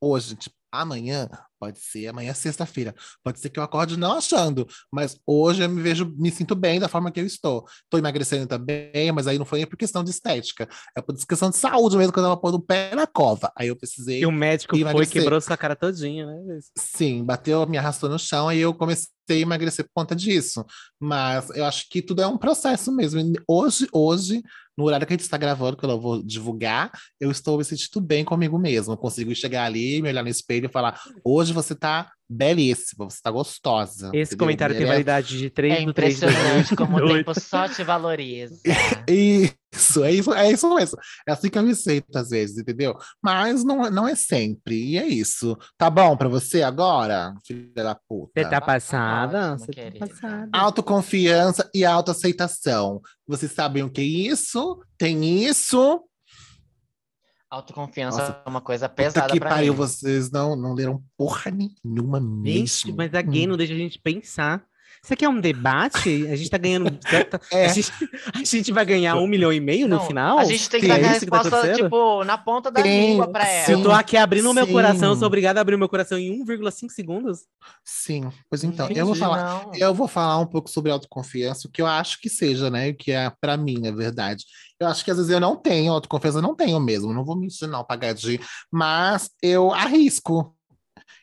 Hoje, tipo, amanhã, pode ser, amanhã é sexta-feira. Pode ser que eu acorde não achando, mas hoje eu me vejo, me sinto bem da forma que eu estou. Estou emagrecendo também, mas aí não foi nem por questão de estética, é por questão de saúde mesmo, quando ela pôr o pé na cova. Aí eu precisei. E o médico E foi emagrecer. quebrou sua cara todinha, né? Sim, bateu, me arrastou no chão e eu comecei a emagrecer por conta disso. Mas eu acho que tudo é um processo mesmo. Hoje, hoje, no horário que a gente está gravando, que eu não vou divulgar, eu estou me sentindo bem comigo mesmo. Eu consigo chegar ali, me olhar no espelho e falar: hoje você tá belíssima, você tá gostosa. Esse entendeu? comentário tem é- validade de 3 É do 3 de impressionante como o 2008. tempo só te valoriza. Isso, é isso, é isso mesmo. É assim que eu me sinto às vezes, entendeu? Mas não, não é sempre, e é isso. Tá bom pra você agora, filha da puta? Você tá passada? ótimo, Você tá passada. Autoconfiança e autoaceitação. Vocês sabem o que é isso? Tem isso? Autoconfiança Nossa, é uma coisa pesada que pra pariu, mim. vocês não, não leram porra nenhuma Gente, mesmo. mas a gay Hum. não deixa a gente pensar. Isso aqui é um debate? A gente tá ganhando. É. A, gente, a gente vai ganhar um milhão e meio no Não, final? A gente tem que dar É a tá resposta, acontecendo? tipo, na ponta da Sim, língua pra ela. Eu tô aqui abrindo o meu coração, eu sou obrigada a abrir o meu coração em 1,5 segundos. Sim, pois então, eu vou Entendi, falar. não. Eu vou falar um pouco sobre autoconfiança, o que eu acho que seja, né? O que é pra mim, na verdade. Eu acho que às vezes eu não tenho autoconfiança, eu não tenho mesmo, não vou mentir, não, de. Mas eu arrisco.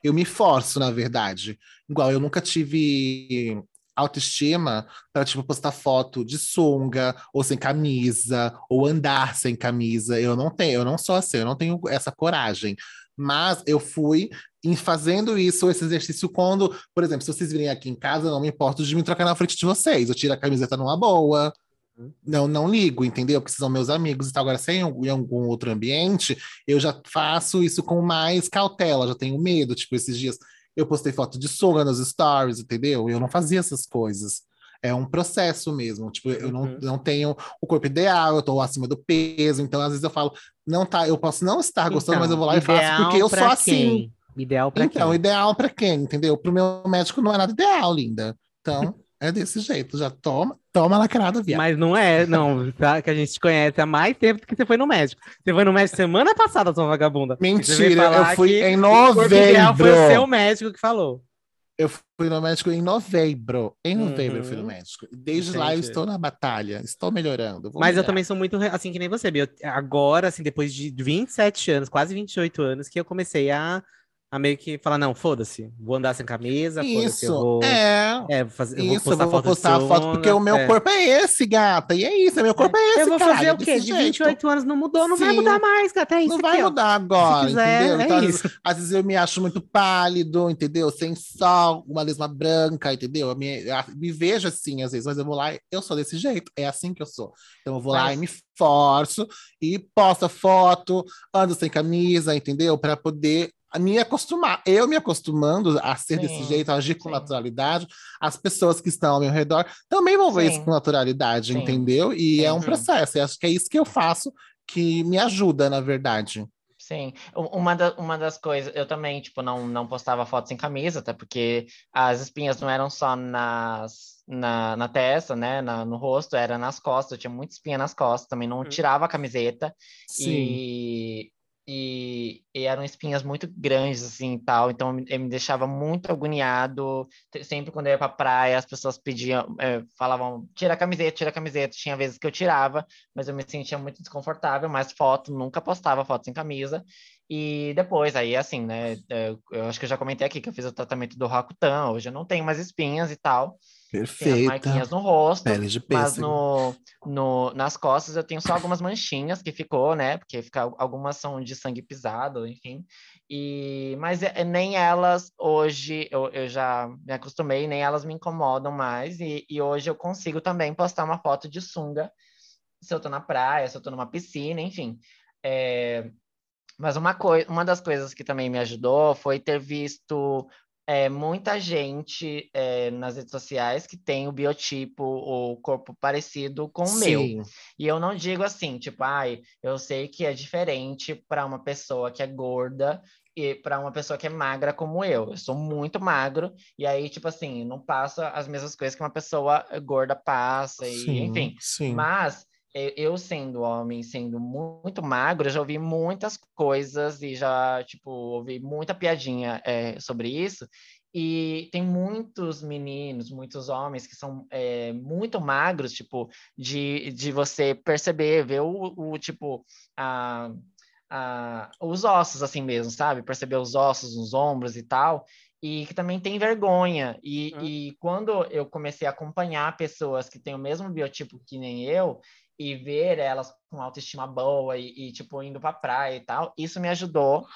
Eu me forço, na verdade. Igual, eu nunca tive autoestima para tipo postar foto de sunga ou sem camisa ou andar sem camisa. Eu não tenho, eu não sou assim, eu não tenho essa coragem. Mas eu fui em fazendo isso, esse exercício, quando, por exemplo, se vocês virem aqui em casa, eu não me importo de me trocar na frente de vocês. Eu tiro a camiseta numa boa. Não, não ligo, entendeu? Porque são meus amigos e tal. Agora, sem em algum outro ambiente, eu já faço isso com mais cautela, já tenho medo. Tipo, esses dias eu postei foto de sunga nos stories, entendeu? Eu não fazia essas coisas. É um processo mesmo. Tipo, eu não, Uhum. não tenho o corpo ideal, eu tô acima do peso. Então, às vezes eu falo, não tá, eu posso não estar gostando, mas eu vou lá e faço Então, porque eu sou assim. quem? Ideal pra Então, quem? ideal pra quem, entendeu? Pro meu médico não é nada ideal, linda. Então, é desse jeito. Já toma, toma lacrada, viado. Mas não é, não, tá? Que a gente te conhece há mais tempo do que você foi no médico. Você foi no médico semana passada, sua vagabunda. Mentira, eu fui em novembro. foi o seu médico que falou. Eu fui no médico em novembro. Em novembro eu fui no Uhum. médico. Desde lá eu Entendi. estou na batalha. Estou melhorando. Mas eu melhorar. também sou muito assim que nem você, Bia. Eu- Agora, assim, depois de 27 anos, quase 28 anos, que eu comecei a, a meio que falar, não, foda-se, vou andar sem camisa, foda-se, eu Isso, vou, é. é, vou fazer, eu vou Isso, postar eu vou foto postar a foto porque o meu é. corpo é esse, gata. E é isso, meu corpo é esse, Eu vou fazer o quê? De jeito. 28 anos não mudou, não vai Sim. mudar mais, gata. É isso Não vai mudar agora, Se quiser, entendeu? é Então, às vezes, isso. às vezes eu me acho muito pálido, entendeu? Sem sol, uma lesma branca, entendeu? Eu me, eu me vejo assim, às vezes, mas eu vou lá, e eu sou desse jeito, é assim que eu sou. Então eu vou lá Mas- e me forço e posto a foto, ando sem camisa, entendeu? Para poder me acostumar. Eu me acostumando a ser desse Sim, jeito, a agir com sim. naturalidade, as pessoas que estão ao meu redor também vão ver Sim. isso com naturalidade, entendeu? E é um Sim. processo, e acho que é isso que eu faço que me ajuda, na verdade. Sim, uma, da- uma das coisas, eu também, tipo, não, não postava foto sem camisa, até porque as espinhas não eram só nas, na, na testa, né, na- no rosto, era nas costas, eu tinha muita espinha nas costas, também não Hum. tirava a camiseta, Sim. e, e, e eram espinhas muito grandes, assim, tal, então eu me deixava muito agoniado, sempre quando eu ia pra praia, as pessoas pediam, eh, falavam, tira a camiseta, tira a camiseta, tinha vezes que eu tirava, mas eu me sentia muito desconfortável, mas foto, nunca postava foto sem camisa, e depois, aí assim, né, eu, eu acho que eu já comentei aqui que eu fiz o tratamento do Rakutan, hoje eu não tenho mais espinhas e tal, tenho as Perfeita. marquinhas no rosto, Pele de mas pêssego. no, no, nas costas eu tenho só algumas manchinhas que ficou, né? Porque fica, algumas são de sangue pisado, enfim. E, mas é- nem elas hoje eu, eu já me acostumei, nem elas me incomodam mais. E, e hoje eu consigo também postar uma foto de sunga se eu tô na praia, se eu tô numa piscina, enfim. É, mas uma, coi uma das coisas que também me ajudou foi ter visto é, muita gente é, nas redes sociais que tem o biotipo, o corpo parecido com o meu. Sim. E eu não digo assim, tipo, ai, eu sei que é diferente para uma pessoa que é gorda e para uma pessoa que é magra como eu. Eu sou muito magro e aí, tipo assim, não passa as mesmas coisas que uma pessoa gorda passa e Sim, enfim. sim. Mas eu, sendo homem, sendo muito magro, já ouvi muitas coisas e já, tipo, ouvi muita piadinha é, sobre isso. E tem muitos meninos, muitos homens que são é, muito magros, tipo, de, de você perceber, ver o, o tipo, a, a, os ossos assim mesmo, sabe? Perceber os ossos nos ombros e tal e que também tem vergonha. E, Hum. e quando eu comecei a acompanhar pessoas que têm o mesmo biotipo que nem eu e ver elas com autoestima boa e, e, tipo indo para praia e tal, isso me ajudou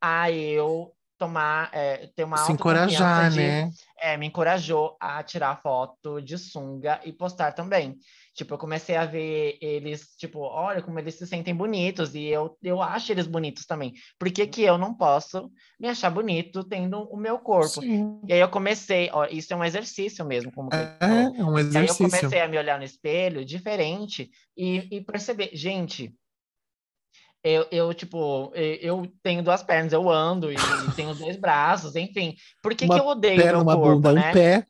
a eu tomar, é, ter uma Se encorajar, de, né? é, me encorajou a tirar foto de sunga e postar também. Tipo, eu comecei a ver eles, tipo, olha como eles se sentem bonitos e eu, eu acho eles bonitos também. Por que, que eu não posso me achar bonito tendo o meu corpo? Sim. E aí eu comecei, ó, isso é um exercício mesmo, como É, é um E aí eu exercício. comecei a me olhar no espelho diferente e, e perceber, gente, eu, eu, tipo, eu- tenho duas pernas, eu ando e tenho dois braços, enfim. Por que, Uma que eu odeio Perna, meu uma corpo, bunda, né? um pé.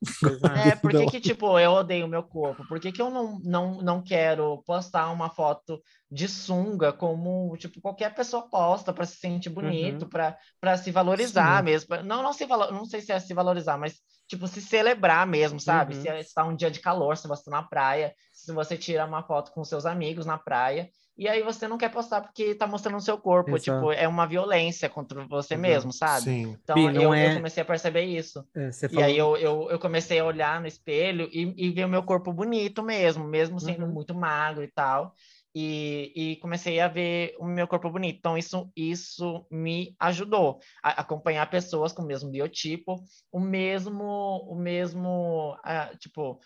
É, por que que, tipo, eu odeio o meu corpo? Por que que eu não, não, não quero postar uma foto de sunga como, tipo, qualquer pessoa posta para se sentir bonito, Uhum. para para se valorizar Sim. mesmo. Não, não se valor, não sei se é se valorizar, mas, tipo, se celebrar mesmo, sabe? Uhum. Se está um dia de calor, se você tá na praia, se você tira uma foto com seus amigos na praia, e aí você não quer postar porque tá mostrando o seu corpo, Exato. tipo, é uma violência contra você Exato. mesmo, sabe? Sim. Então eu, é- eu comecei a perceber isso. É, E falou- aí eu, eu, eu comecei a olhar no espelho e, e ver o meu corpo bonito mesmo, mesmo sendo Uhum. muito magro e tal. E, e comecei a ver o meu corpo bonito. Então, isso, isso me ajudou a acompanhar pessoas com o mesmo biotipo, o mesmo, o mesmo, ah, tipo,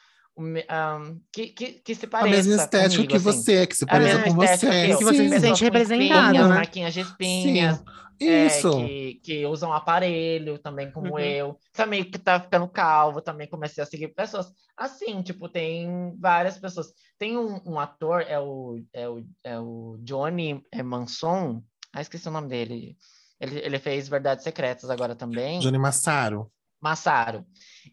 ah, que, que, que se A pareça mesma estética comigo, que assim. você, que se A pareça com você. que. Que você se sente representado, espinhas, né? marquinhas de espinhas, Sim. é, Isso. que, que usam aparelho também, como Uhum. eu. Também que tá ficando calvo, também comecei a seguir pessoas. Assim, tipo, tem várias pessoas. Tem um, um ator, é o, é o, é o Johnny é, Manson. Ah, esqueci o nome dele. Ele, ele fez Verdades Secretas agora também. Johnny Massaro. Massaro.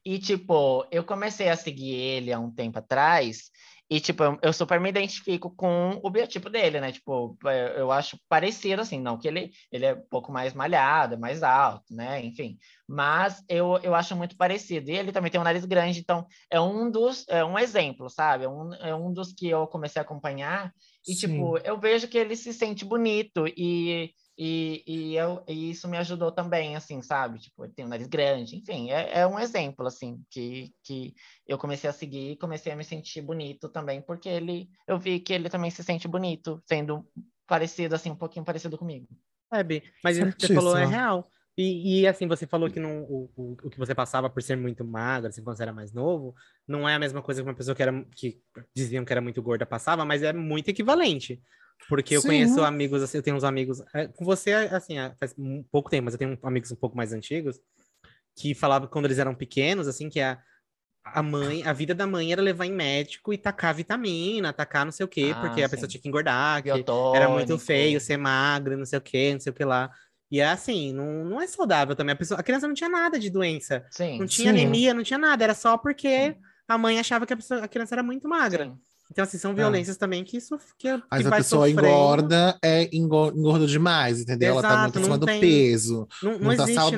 E, tipo, eu comecei a seguir ele há um tempo atrás, e, tipo, eu, super me identifico com o biotipo dele, né? Tipo, eu, eu acho parecido, assim, não que ele, ele é um pouco mais malhado, mais alto, né? Enfim, mas eu, eu acho muito parecido. E ele também tem um nariz grande, então é um dos, é um exemplo, sabe? É um, é um dos que eu comecei a acompanhar, e, Sim. tipo, eu vejo que ele se sente bonito, e e, e, eu, e isso me ajudou também, assim, sabe? Tipo, ele tem um nariz grande, enfim, é, é um exemplo, assim, que, que eu comecei a seguir e comecei a me sentir bonito também, porque ele, eu vi que ele também se sente bonito, sendo parecido, assim, um pouquinho parecido comigo. É, Bi, mas o que você falou é real. E, e, assim, você falou que não, o, o, o que você passava por ser muito magra, assim, quando você era mais novo, não é a mesma coisa que uma pessoa que, era, que diziam que era muito gorda passava, mas é muito equivalente. Porque eu Sim. conheço amigos, assim, eu tenho uns amigos. é, com você, assim, é, faz pouco tempo, mas eu tenho amigos um pouco mais antigos que falavam quando eles eram pequenos, assim, que a, a mãe, a vida da mãe era levar em médico e tacar vitamina, tacar não sei o quê, Ah, porque a sim. pessoa tinha que engordar, que era muito feio ser magro, não sei o que, não sei o que lá. E é assim, não, não é saudável também. A, pessoa, a criança não tinha nada de doença. Sim. Não tinha Sim. anemia, não tinha nada. Era só porque a mãe achava que a, pessoa- a criança era muito magra. Então, assim, são violências também que isso que, que Mas a pessoa sofrendo. engorda, é engo- engorda demais, entendeu? ela tá Exato, muito acima não do tem- peso, Não, não, não, tá existe, né?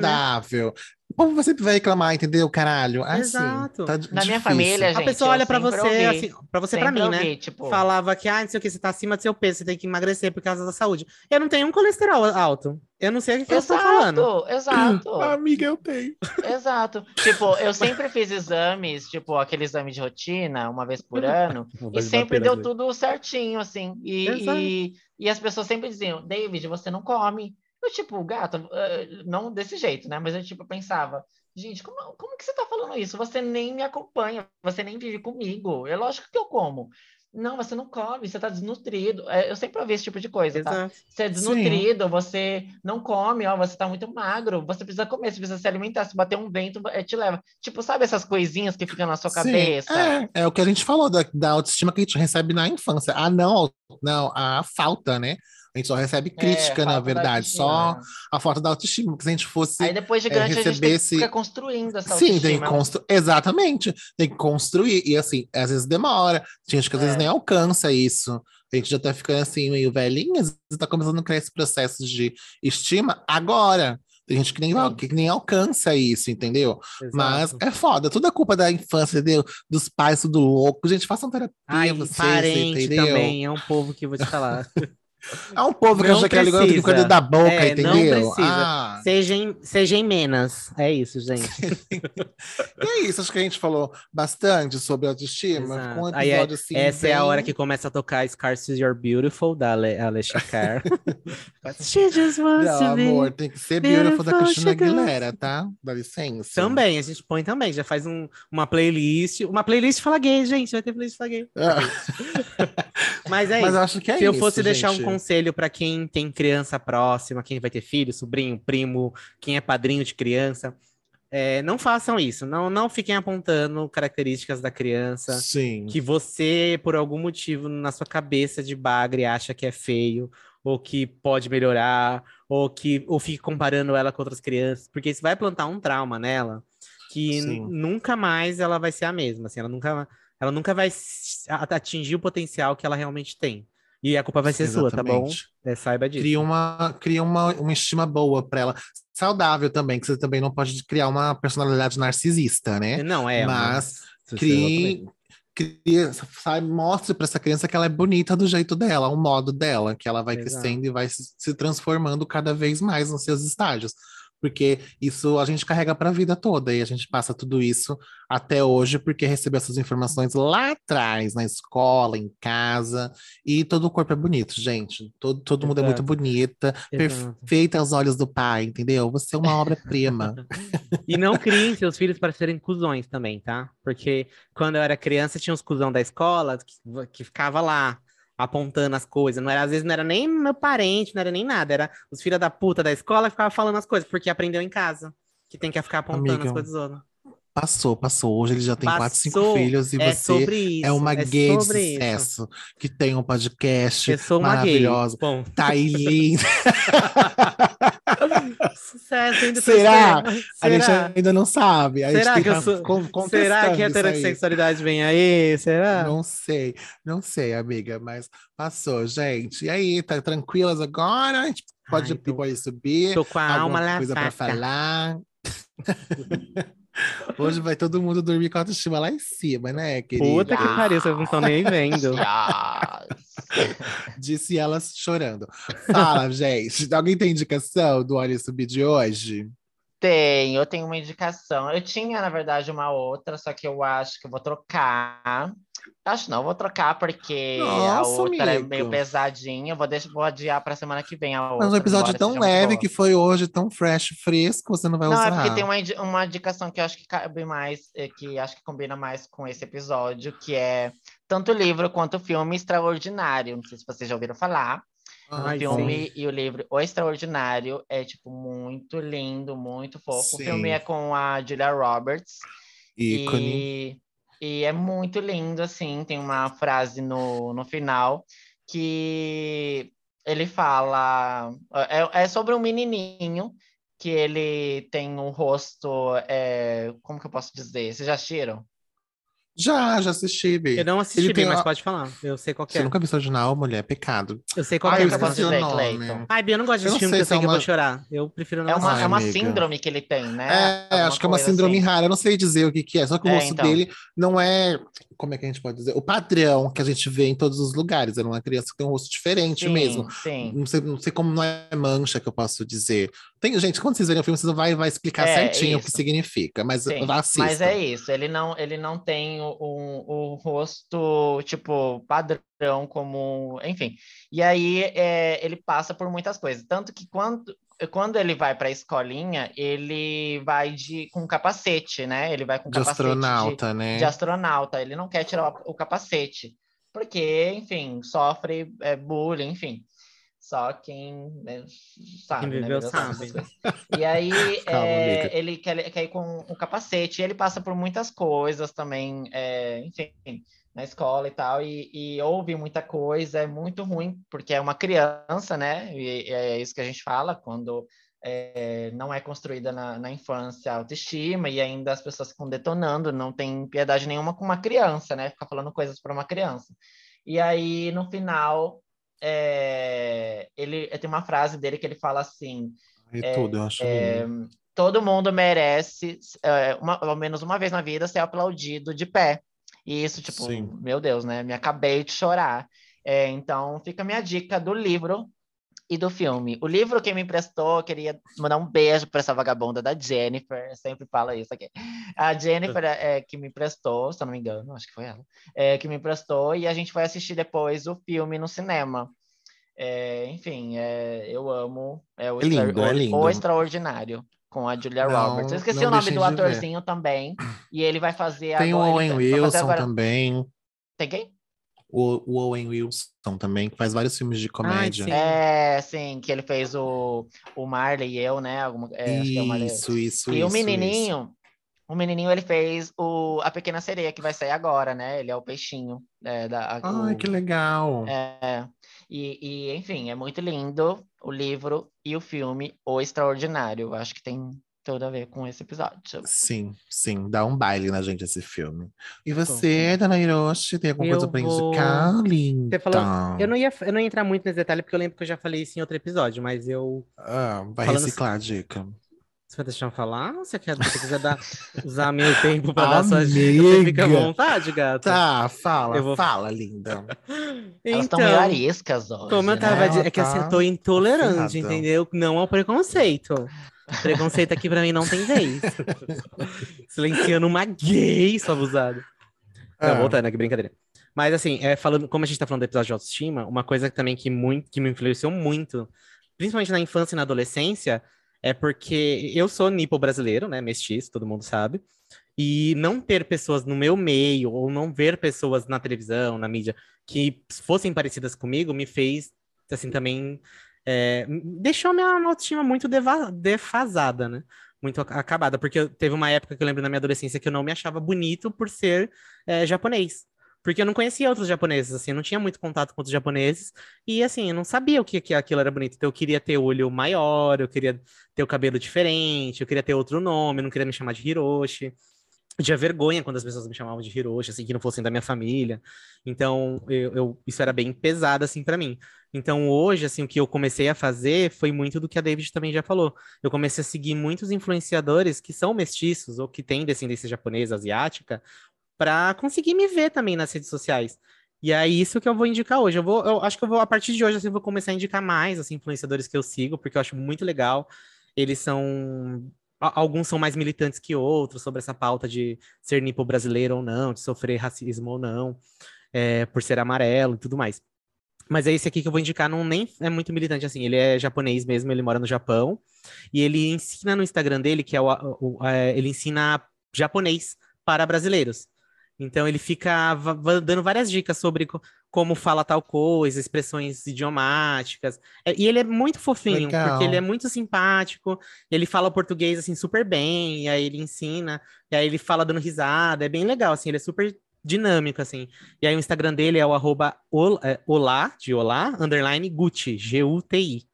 Como você vai reclamar, entendeu, caralho? Assim, Exato. tá Na difícil. minha família, A gente, pessoa eu olha pra você, ouvi, assim, pra você, pra sempre mim, né? ouvi, Tipo, Falava que, ah, não sei o que, você tá acima do seu peso, você tem que emagrecer por causa da saúde. Eu não tenho um colesterol alto. Eu não sei o que, que eu estou falando. Exato, exato. Amiga, eu tenho. Exato. Tipo, eu sempre fiz exames, tipo, aquele exame de rotina, uma vez por ano, e sempre deu tudo certinho, assim. E, Exato. e, e as pessoas sempre diziam, David, você não come. Eu, tipo, gato, eh, não desse jeito, né? Mas eu, tipo, pensava, gente, como, como que você tá falando isso? Você nem me acompanha, você nem vive comigo. É lógico que eu como. Não, você não come, você tá desnutrido. É, Eu sempre ouvi esse tipo de coisa, tá? Você é desnutrido, você não come, ó, você tá muito magro, você precisa comer, você precisa se alimentar, se bater um vento, eh, te leva. Tipo, sabe essas coisinhas que ficam na sua Sim, cabeça? É, é o que a gente falou da, da autoestima que a gente recebe na infância. Ah, não, não, a falta, né? A gente só recebe crítica, É, na verdade, só autoestima, né? a falta da autoestima. Porque se a gente fosse. Aí depois de é, grande a gente tem recebesse- ficar construindo essa Sim, tem autoestima. que construir. Exatamente, tem que construir. E assim, às vezes demora. Tem gente que às vezes É. nem alcança isso. A gente já tá ficando assim, meio velhinha, vezes tá começando a criar esse processo de estima agora. Tem gente que nem, que nem alcança isso, entendeu? Mas Exato. é foda, tudo é culpa da infância, entendeu? Dos pais, tudo louco. Gente, façam terapia, Ai, vocês, parente entendeu? também, é um povo que vou te falar. É um povo que Não acha que é ligando precisa. dentro da boca, É, não entendeu? precisa. Ah, Sejam, sejam menos. É isso, gente. e é isso, acho que a gente falou bastante sobre autoestima. Exato. Ficou um Aí é- episódio assim. Essa é a bem- hora que começa a tocar Scars You're Beautiful, da Ale Alessia Cara. She just wants Não, to be. amor, tem que ser Beautiful da beautiful Cristina she goes. Aguilera, tá? Dá licença. Também, a gente põe também. Já faz um- uma playlist. Uma playlist fala gay, gente. Vai ter playlist fala gay. Ah, Mas é Mas isso. eu acho que é Se eu isso, fosse deixar um gente. Conselho para quem tem criança próxima, quem vai ter filho, sobrinho, primo, quem é padrinho de criança, é, não façam isso. Não, não fiquem apontando características da criança Sim. que você, por algum motivo, na sua cabeça de bagre, acha que é feio, ou que pode melhorar, ou que ou fique comparando ela com outras crianças, porque isso vai plantar um trauma nela que nunca mais ela vai ser a mesma, assim, ela nunca, ela nunca vai atingir o potencial que ela realmente tem. E a culpa vai ser sua, tá bom? Exatamente. É, saiba disso. Cria uma, cria uma, uma estima boa pra ela. Saudável também, que você também não pode criar uma personalidade narcisista, né? Não, é. Mas você Crie, sabe, mostre pra essa criança que ela é bonita do jeito dela, o modo dela, que ela vai Exato. crescendo e vai se, se transformando cada vez mais nos seus estágios. Porque isso a gente carrega para a vida toda e a gente passa tudo isso até hoje porque recebeu essas informações lá atrás, na escola, em casa, e todo o corpo é bonito, gente. Todo, todo mundo é muito bonita, Exato. perfeita aos olhos do pai, entendeu? Você é uma obra-prima. E não criem seus filhos para serem cuzões também, tá? Porque quando eu era criança, tinha uns cuzão da escola que, que ficava lá apontando as coisas. Não era, às vezes não era nem meu parente, não era nem nada. Era os filhos da puta da escola que ficavam falando as coisas, porque aprendeu em casa. Que tem que ficar apontando Amiga, as coisas. Passou, passou. Hoje ele já tem quatro, cinco Passou. filhos e é você sobre isso. é uma é gay de sobre isso. sucesso que tem um podcast Eu sou uma gay. Tá aí linda. sucesso ainda Será? terceiro. A gente Será? ainda não sabe. A Será que eu sou- Será que a isso aí. heterossexualidade vem aí? Será? Não sei, não sei, amiga, mas passou, gente. E aí, tá tranquilas agora? A gente pode, Ai, tô- pode subir. Tô com a alma alguma coisa pra lavada. falar. Hoje vai todo mundo dormir com a autoestima lá em cima, né, querida? Puta que pariu, vocês não estão nem vendo. Disse elas chorando. Fala, gente. Alguém tem indicação do Olha Subir de hoje? Tem, eu tenho uma indicação. Eu tinha, na verdade, uma outra, só que eu acho que eu vou trocar. Acho não, vou trocar porque a Nossa, outra é amigo. meio pesadinha. Eu Vou, deixar, vou adiar pra semana que vem a outra. Mas um episódio tão leve que foi hoje, tão fresh, fresco, você não vai Não, usar. é porque tem uma, uma indicação que eu acho que cabe mais, eh, que acho que combina mais com esse episódio, que é tanto o livro quanto o filme Extraordinário. Não sei se vocês já ouviram falar. Ai, o filme e o livro O Extraordinário é, tipo, muito lindo, muito fofo. O Sim. filme é com a Julia Roberts. ícone. E, e é muito lindo, assim. Tem uma frase no, no final que ele fala... É, é sobre um menininho que ele tem um rosto... é, como que eu posso dizer? Vocês já assistiram? Já, já assisti, Bi. Eu não assisti, Ele Bi, mas a- pode falar. Eu sei qual que Você é. nunca viu original, mulher? Pecado. Eu sei qual Ai, que é. eu eu mas esqueci o nome. Ai, Bia, eu não gosto de não filme sei que eu se sei é que eu vou uma- chorar. Eu prefiro não É uma, Ai, é uma amiga. síndrome que ele tem, né? É, Alguma acho que é uma síndrome assim. rara, eu não sei dizer o que, que é, só que o É, rosto então. dele não é, como é que a gente pode dizer? O padrão que a gente vê em todos os lugares. É uma criança que tem um rosto diferente Sim, mesmo. Sim. Não sei, não sei como não é mancha que eu posso dizer. Tem, gente, quando vocês verem o filme, vocês vai, vai explicar É, certinho o que isso. significa, mas Sim. Mas é isso, ele não, ele não tem o, o, o rosto, tipo, padrão como... Enfim, e aí é, ele passa por muitas coisas. Tanto que quando, quando ele vai para a escolinha, ele vai de, com capacete, né? Ele vai com De capacete de- astronauta, né? de astronauta. Ele não quer tirar o, o capacete, porque, enfim, sofre é, bullying, enfim. Só quem né, sabe, Quem né? viveu Deus sabe. E aí Calma, é, ele quer, quer ir com o capacete, e ele passa por muitas coisas também, é, enfim, na escola e tal, e, e ouve muita coisa, é muito ruim, porque é uma criança, né? E, e é isso que a gente fala, quando é, não é construída na, na infância a autoestima, e ainda as pessoas ficam detonando, não tem piedade nenhuma com uma criança, né? Ficar falando coisas para uma criança. E aí, no final, é, ele tem uma frase dele que ele fala assim: É tudo, eu acho é, todo mundo merece, é, uma, ao menos uma vez na vida, ser aplaudido de pé. E isso, tipo, Sim. meu Deus, né? Me acabei de chorar. É, então, fica a minha dica do livro e do filme. O livro quem me emprestou, eu queria mandar um beijo para essa vagabunda da Jennifer, sempre fala isso aqui. A Jennifer é, que me emprestou, se eu não me engano, acho que foi ela, é, que me emprestou, e a gente foi assistir depois o filme no cinema. É, enfim, é, eu amo. É o, É lindo, Extra- é o- lindo. o Extraordinário, com a Julia Não, Roberts. Eu esqueci o nome do de ver. atorzinho também, e ele vai fazer Tem o agora. Owen ele vai fazer Wilson agora- também. Tem quem? O, o Owen Wilson também, que faz vários filmes de comédia. sim. É, sim, que ele fez o, o Marley e eu, né? Alguma, é, acho que é o Marley. isso, isso, E isso. o menininho, o menininho ele fez o A Pequena Sereia, que vai sair agora, né? Ele é o peixinho. É, da, isso. Ai, o- que legal. é, e, e, enfim, é muito lindo o livro e o filme O Extraordinário. Acho que tem tudo a ver com esse episódio. Sim, sim, dá um baile na gente esse filme. E você, Dona Hiroshi, tem alguma Eu coisa pra vou- indicar, linda? Você falou- Eu não, ia, eu não ia entrar muito nesse detalhe, porque eu lembro que eu já falei isso em outro episódio, mas eu. Ah, vai Falando reciclar a dica. Você vai deixar eu falar? Você quer se você quiser dar, usar meu tempo pra dar sua dica? Você fica à vontade, gata. Tá, fala, Eu vou- fala, linda. Elas estão Então, meio ariscas hoje. Como eu né? tava Ela dizendo, é que assim, eu tá tô intolerante, afiada. entendeu? Não ao preconceito. Preconceito aqui pra mim não tem vez. Silenciando uma gay, sua abusada. Não, Ah. voltando aqui, brincadeira. Mas assim, é, falando, como a gente tá falando do episódio de autoestima, uma coisa também que, muito, que me influenciou muito, principalmente na infância e na adolescência, é porque eu sou nipo brasileiro, né? Mestiço, todo mundo sabe. E não ter pessoas no meu meio, ou não ver pessoas na televisão, na mídia, que fossem parecidas comigo, me fez, assim, também. é, deixou minha autoestima muito defasada, né? Muito ac- acabada, porque teve uma época que eu lembro na minha adolescência que eu não me achava bonito por ser é, japonês. Porque eu não conhecia outros japoneses, assim, não tinha muito contato com outros japoneses. E, assim, eu não sabia o que, que aquilo era bonito. Então, eu queria ter olho maior, eu queria ter o cabelo diferente, eu queria ter outro nome, eu não queria me chamar de Hiroshi. Eu tinha vergonha quando as pessoas me chamavam de Hiroshi, assim, que não fossem da minha família. Então, eu, eu- isso era bem pesado, assim, para mim. Então, hoje, assim, o que eu comecei a fazer foi muito do que a David também já falou. Eu comecei a seguir muitos influenciadores que são mestiços ou que têm descendência japonesa, asiática, para conseguir me ver também nas redes sociais. E é isso que eu vou indicar hoje. Eu vou, eu acho que eu vou, a partir de hoje, assim, vou começar a indicar mais, assim, influenciadores que eu sigo, porque eu acho muito legal. Eles são alguns são mais militantes que outros sobre essa pauta de ser nipo brasileiro ou não, de sofrer racismo ou não, é, por ser amarelo e tudo mais. Mas é esse aqui que eu vou indicar, não nem é muito militante assim, ele é japonês mesmo, ele mora no Japão, e ele ensina no Instagram dele, que é o, o- é, ele ensina japonês para brasileiros. Então ele fica dando várias dicas sobre co- como fala tal coisa, expressões idiomáticas. É, e ele é muito fofinho, Legal. porque ele é muito simpático, ele fala português assim super bem, e aí ele ensina, e aí ele fala dando risada, é bem legal assim, ele é super dinâmico assim. E aí o Instagram dele é o arroba é, olá, de olá, underline Gucci, G-U-T-I.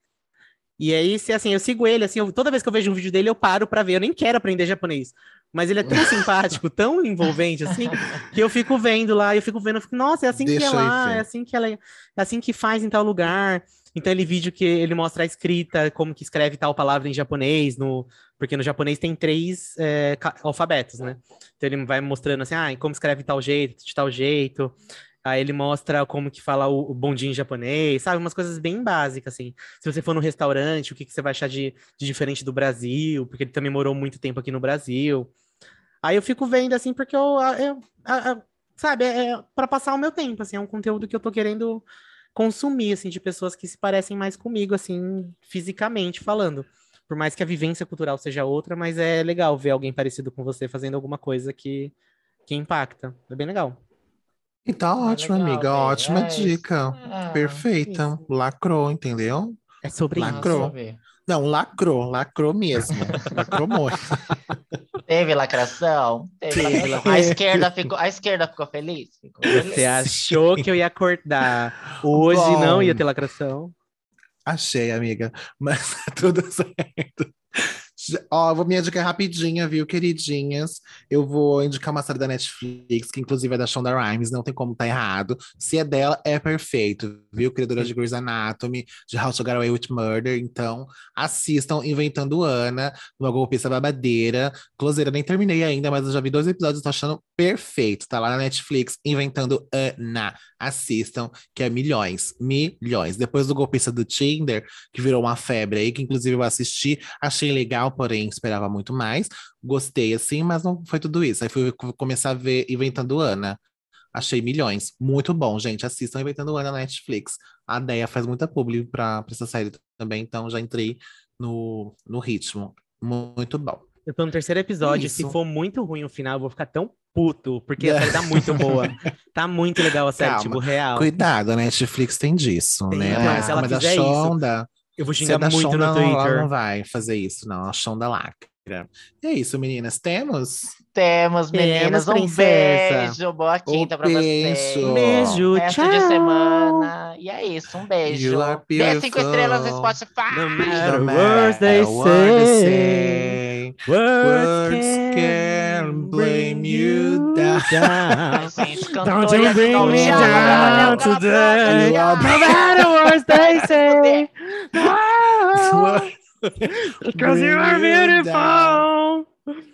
E aí, se assim, eu sigo ele, assim, eu- toda vez que eu vejo um vídeo dele, eu paro pra ver. Eu nem quero aprender japonês. Mas ele é tão simpático, tão envolvente, assim, que eu fico vendo lá, eu fico vendo, eu fico, nossa, é assim Deixa que é lá, é assim que ela é, é assim que faz em tal lugar. Então, ele vídeo que ele mostra a escrita, como que escreve tal palavra em japonês, no, porque no japonês tem três é, alfabetos, né? Então ele vai mostrando assim, ah, como escreve tal jeito, de tal jeito. Aí ele mostra como que fala o, o bondinho em japonês, sabe? Umas coisas bem básicas, assim. Se você for no restaurante, o que, que você vai achar de, de diferente do Brasil, porque ele também morou muito tempo aqui no Brasil. Aí eu fico vendo, assim, porque eu, eu- a- a- sabe, é, é para passar o meu tempo, assim, é um conteúdo que eu tô querendo consumir, assim, de pessoas que se parecem mais comigo, assim, fisicamente falando. Por mais que a vivência cultural seja outra, mas é legal ver alguém parecido com você fazendo alguma coisa que, que impacta. É bem legal. E tá Ah, ótimo, legal, amiga. Ótima É isso. dica. É, Perfeita. Lacrou, entendeu? É sobre Lacrou. isso. Não, lacrou, lacrou mesmo. lacrou muito. Teve lacração? Teve Teve lacração. lacração. A esquerda ficou, a esquerda ficou feliz? Ficou feliz. Você achou que eu ia acordar hoje Bom. não ia ter lacração? Achei, amiga. Mas tá tudo certo. Ó, vou minha dica é rapidinha, viu, queridinhas? Eu vou indicar uma série da Netflix, que inclusive é da Shonda Rhimes, não tem como tá errado. Se é dela, é perfeito, viu? Criadora de Grey's Anatomy, de How to Get Away with Murder. Então, assistam Inventando Ana, uma golpista babadeira. Closeira, nem terminei ainda, mas eu já vi dois episódios, tô achando perfeito. Tá lá na Netflix, Inventando Ana. Assistam, que é milhões, milhões. Depois do golpista do Tinder, que virou uma febre aí, que inclusive eu assisti, achei legal, porém esperava muito mais. Gostei assim, mas não foi tudo isso. Aí fui co- começar a ver Inventando Ana. Achei milhões. Muito bom, gente. Assistam Inventando Ana na Netflix. A Deia faz muita publi pra essa série também, então já entrei no, no ritmo. Muito bom. Eu tô no terceiro episódio, se Isso. for muito ruim o final, eu vou ficar tão puto, porque a série tá muito boa. Tá muito legal a série, Calma. tipo, real. Cuidado, a Netflix tem disso, Tem, né? Mas se ela é da fizer isso, Shonda, Eu vou se é xingar muito Shonda, no não, ela Twitter. não vai fazer isso, não. A Shonda lacra. E é isso, meninas. Temos? Temos, meninas. Temos, Um princesa. beijo. Boa quinta pra beijo. vocês. Um beijo, Resto tchau. de semana. E é isso, um beijo. You are Dê cinco beautiful. estrelas no Spotify. No matter matter what they say. Words can blame you down. Gente, Don't you bring me down cala a boca, today. No matter what they say. Because you are Bring down. beautiful.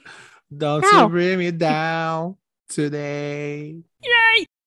Don't you bring me down today.